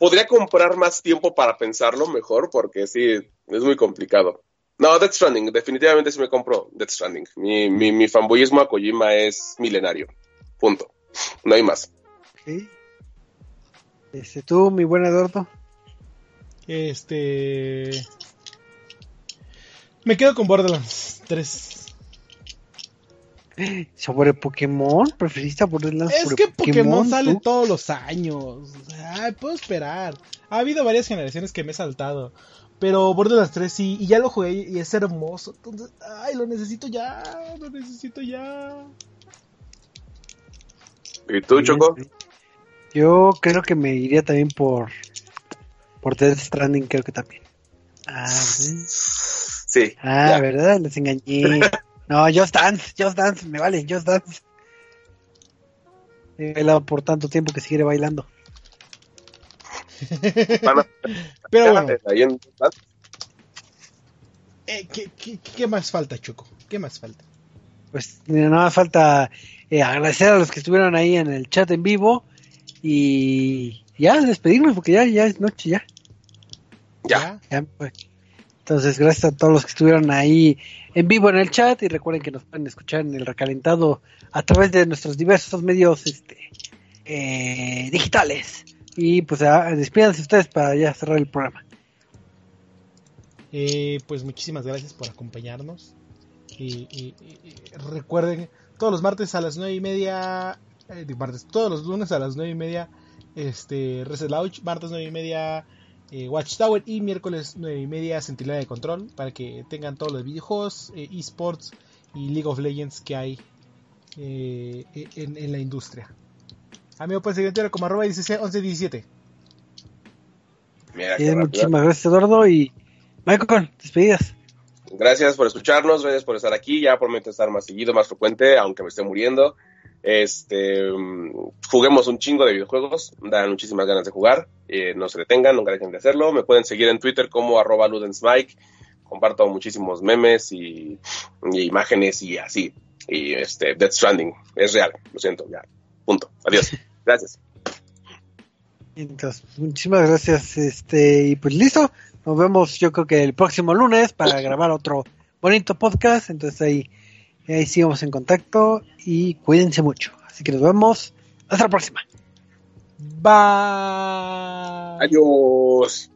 Podría comprar más tiempo para pensarlo mejor, porque sí, es muy complicado. No, Death Stranding, definitivamente sí me compro Death Stranding. Mi, mi, mi fanboyismo a Kojima es milenario. Punto. No hay más. Ok. Este, tú, mi buen Eduardo. Este. Me quedo con Borderlands 3. Sobre Pokémon, ¿preferiste a Borderlands Es que Pokémon sale todos los años. Ay, puedo esperar. Ha habido varias generaciones que me he saltado. Pero Borderlands 3 sí, y ya lo jugué y es hermoso. Entonces, ay, lo necesito ya, lo necesito ya. ¿Y tú, Choco? Yo creo que me iría también por por Death Stranding, creo que también. Ah, ¿verdad? Sí. Ah, ya. ¿verdad? Les engañé. [laughs] No, Just Dance, Just Dance, me vale, Just Dance. He bailado por tanto tiempo que seguiré bailando. Van a- [laughs] Pero bueno, [laughs] en- eh, ¿qué, qué, qué más falta, Choco? ¿Qué más falta? Pues nada más falta eh, agradecer a los que estuvieron ahí en el chat en vivo y ya despedirnos porque ya, ya es noche, ya. Ya. Ya, pues. Entonces, gracias a todos los que estuvieron ahí en vivo en el chat y recuerden que nos pueden escuchar en el recalentado a través de nuestros diversos medios este, eh, digitales. Y pues ah, despídanse ustedes para ya cerrar el programa. Eh, pues muchísimas gracias por acompañarnos. Y, y- recuerden, todos los martes a las nueve y media, eh, martes, todos los lunes a las nueve y media, este, Reset Launch, martes nueve y media, eh, Watchtower y miércoles nueve y media, Centinela de Control, para que tengan todos los videojuegos, eh, esports y League of Legends que hay en la industria. Amigo, pueden seguir en Twitter como arroba 1117. Mira, qué Bien, rápido. muchísimas gracias, Eduardo. Y Michael, despedidas. Gracias por escucharnos, gracias por estar aquí. Ya prometo estar más seguido, más frecuente, aunque me esté muriendo. Este, mm, juguemos un chingo de videojuegos, dan muchísimas ganas de jugar. eh, no se detengan, nunca dejen de hacerlo. Me pueden seguir en Twitter como arroba ludensmike. Comparto muchísimos memes y, y imágenes y así. Y este, Death Stranding, es real, lo siento, ya. Punto. Adiós. [laughs] Gracias. Entonces, muchísimas gracias. Este, y pues listo. Nos vemos, yo creo que el próximo lunes para [laughs] grabar otro bonito podcast. Entonces ahí, ahí sigamos en contacto y cuídense mucho. Así que nos vemos. Hasta la próxima. Bye. Adiós.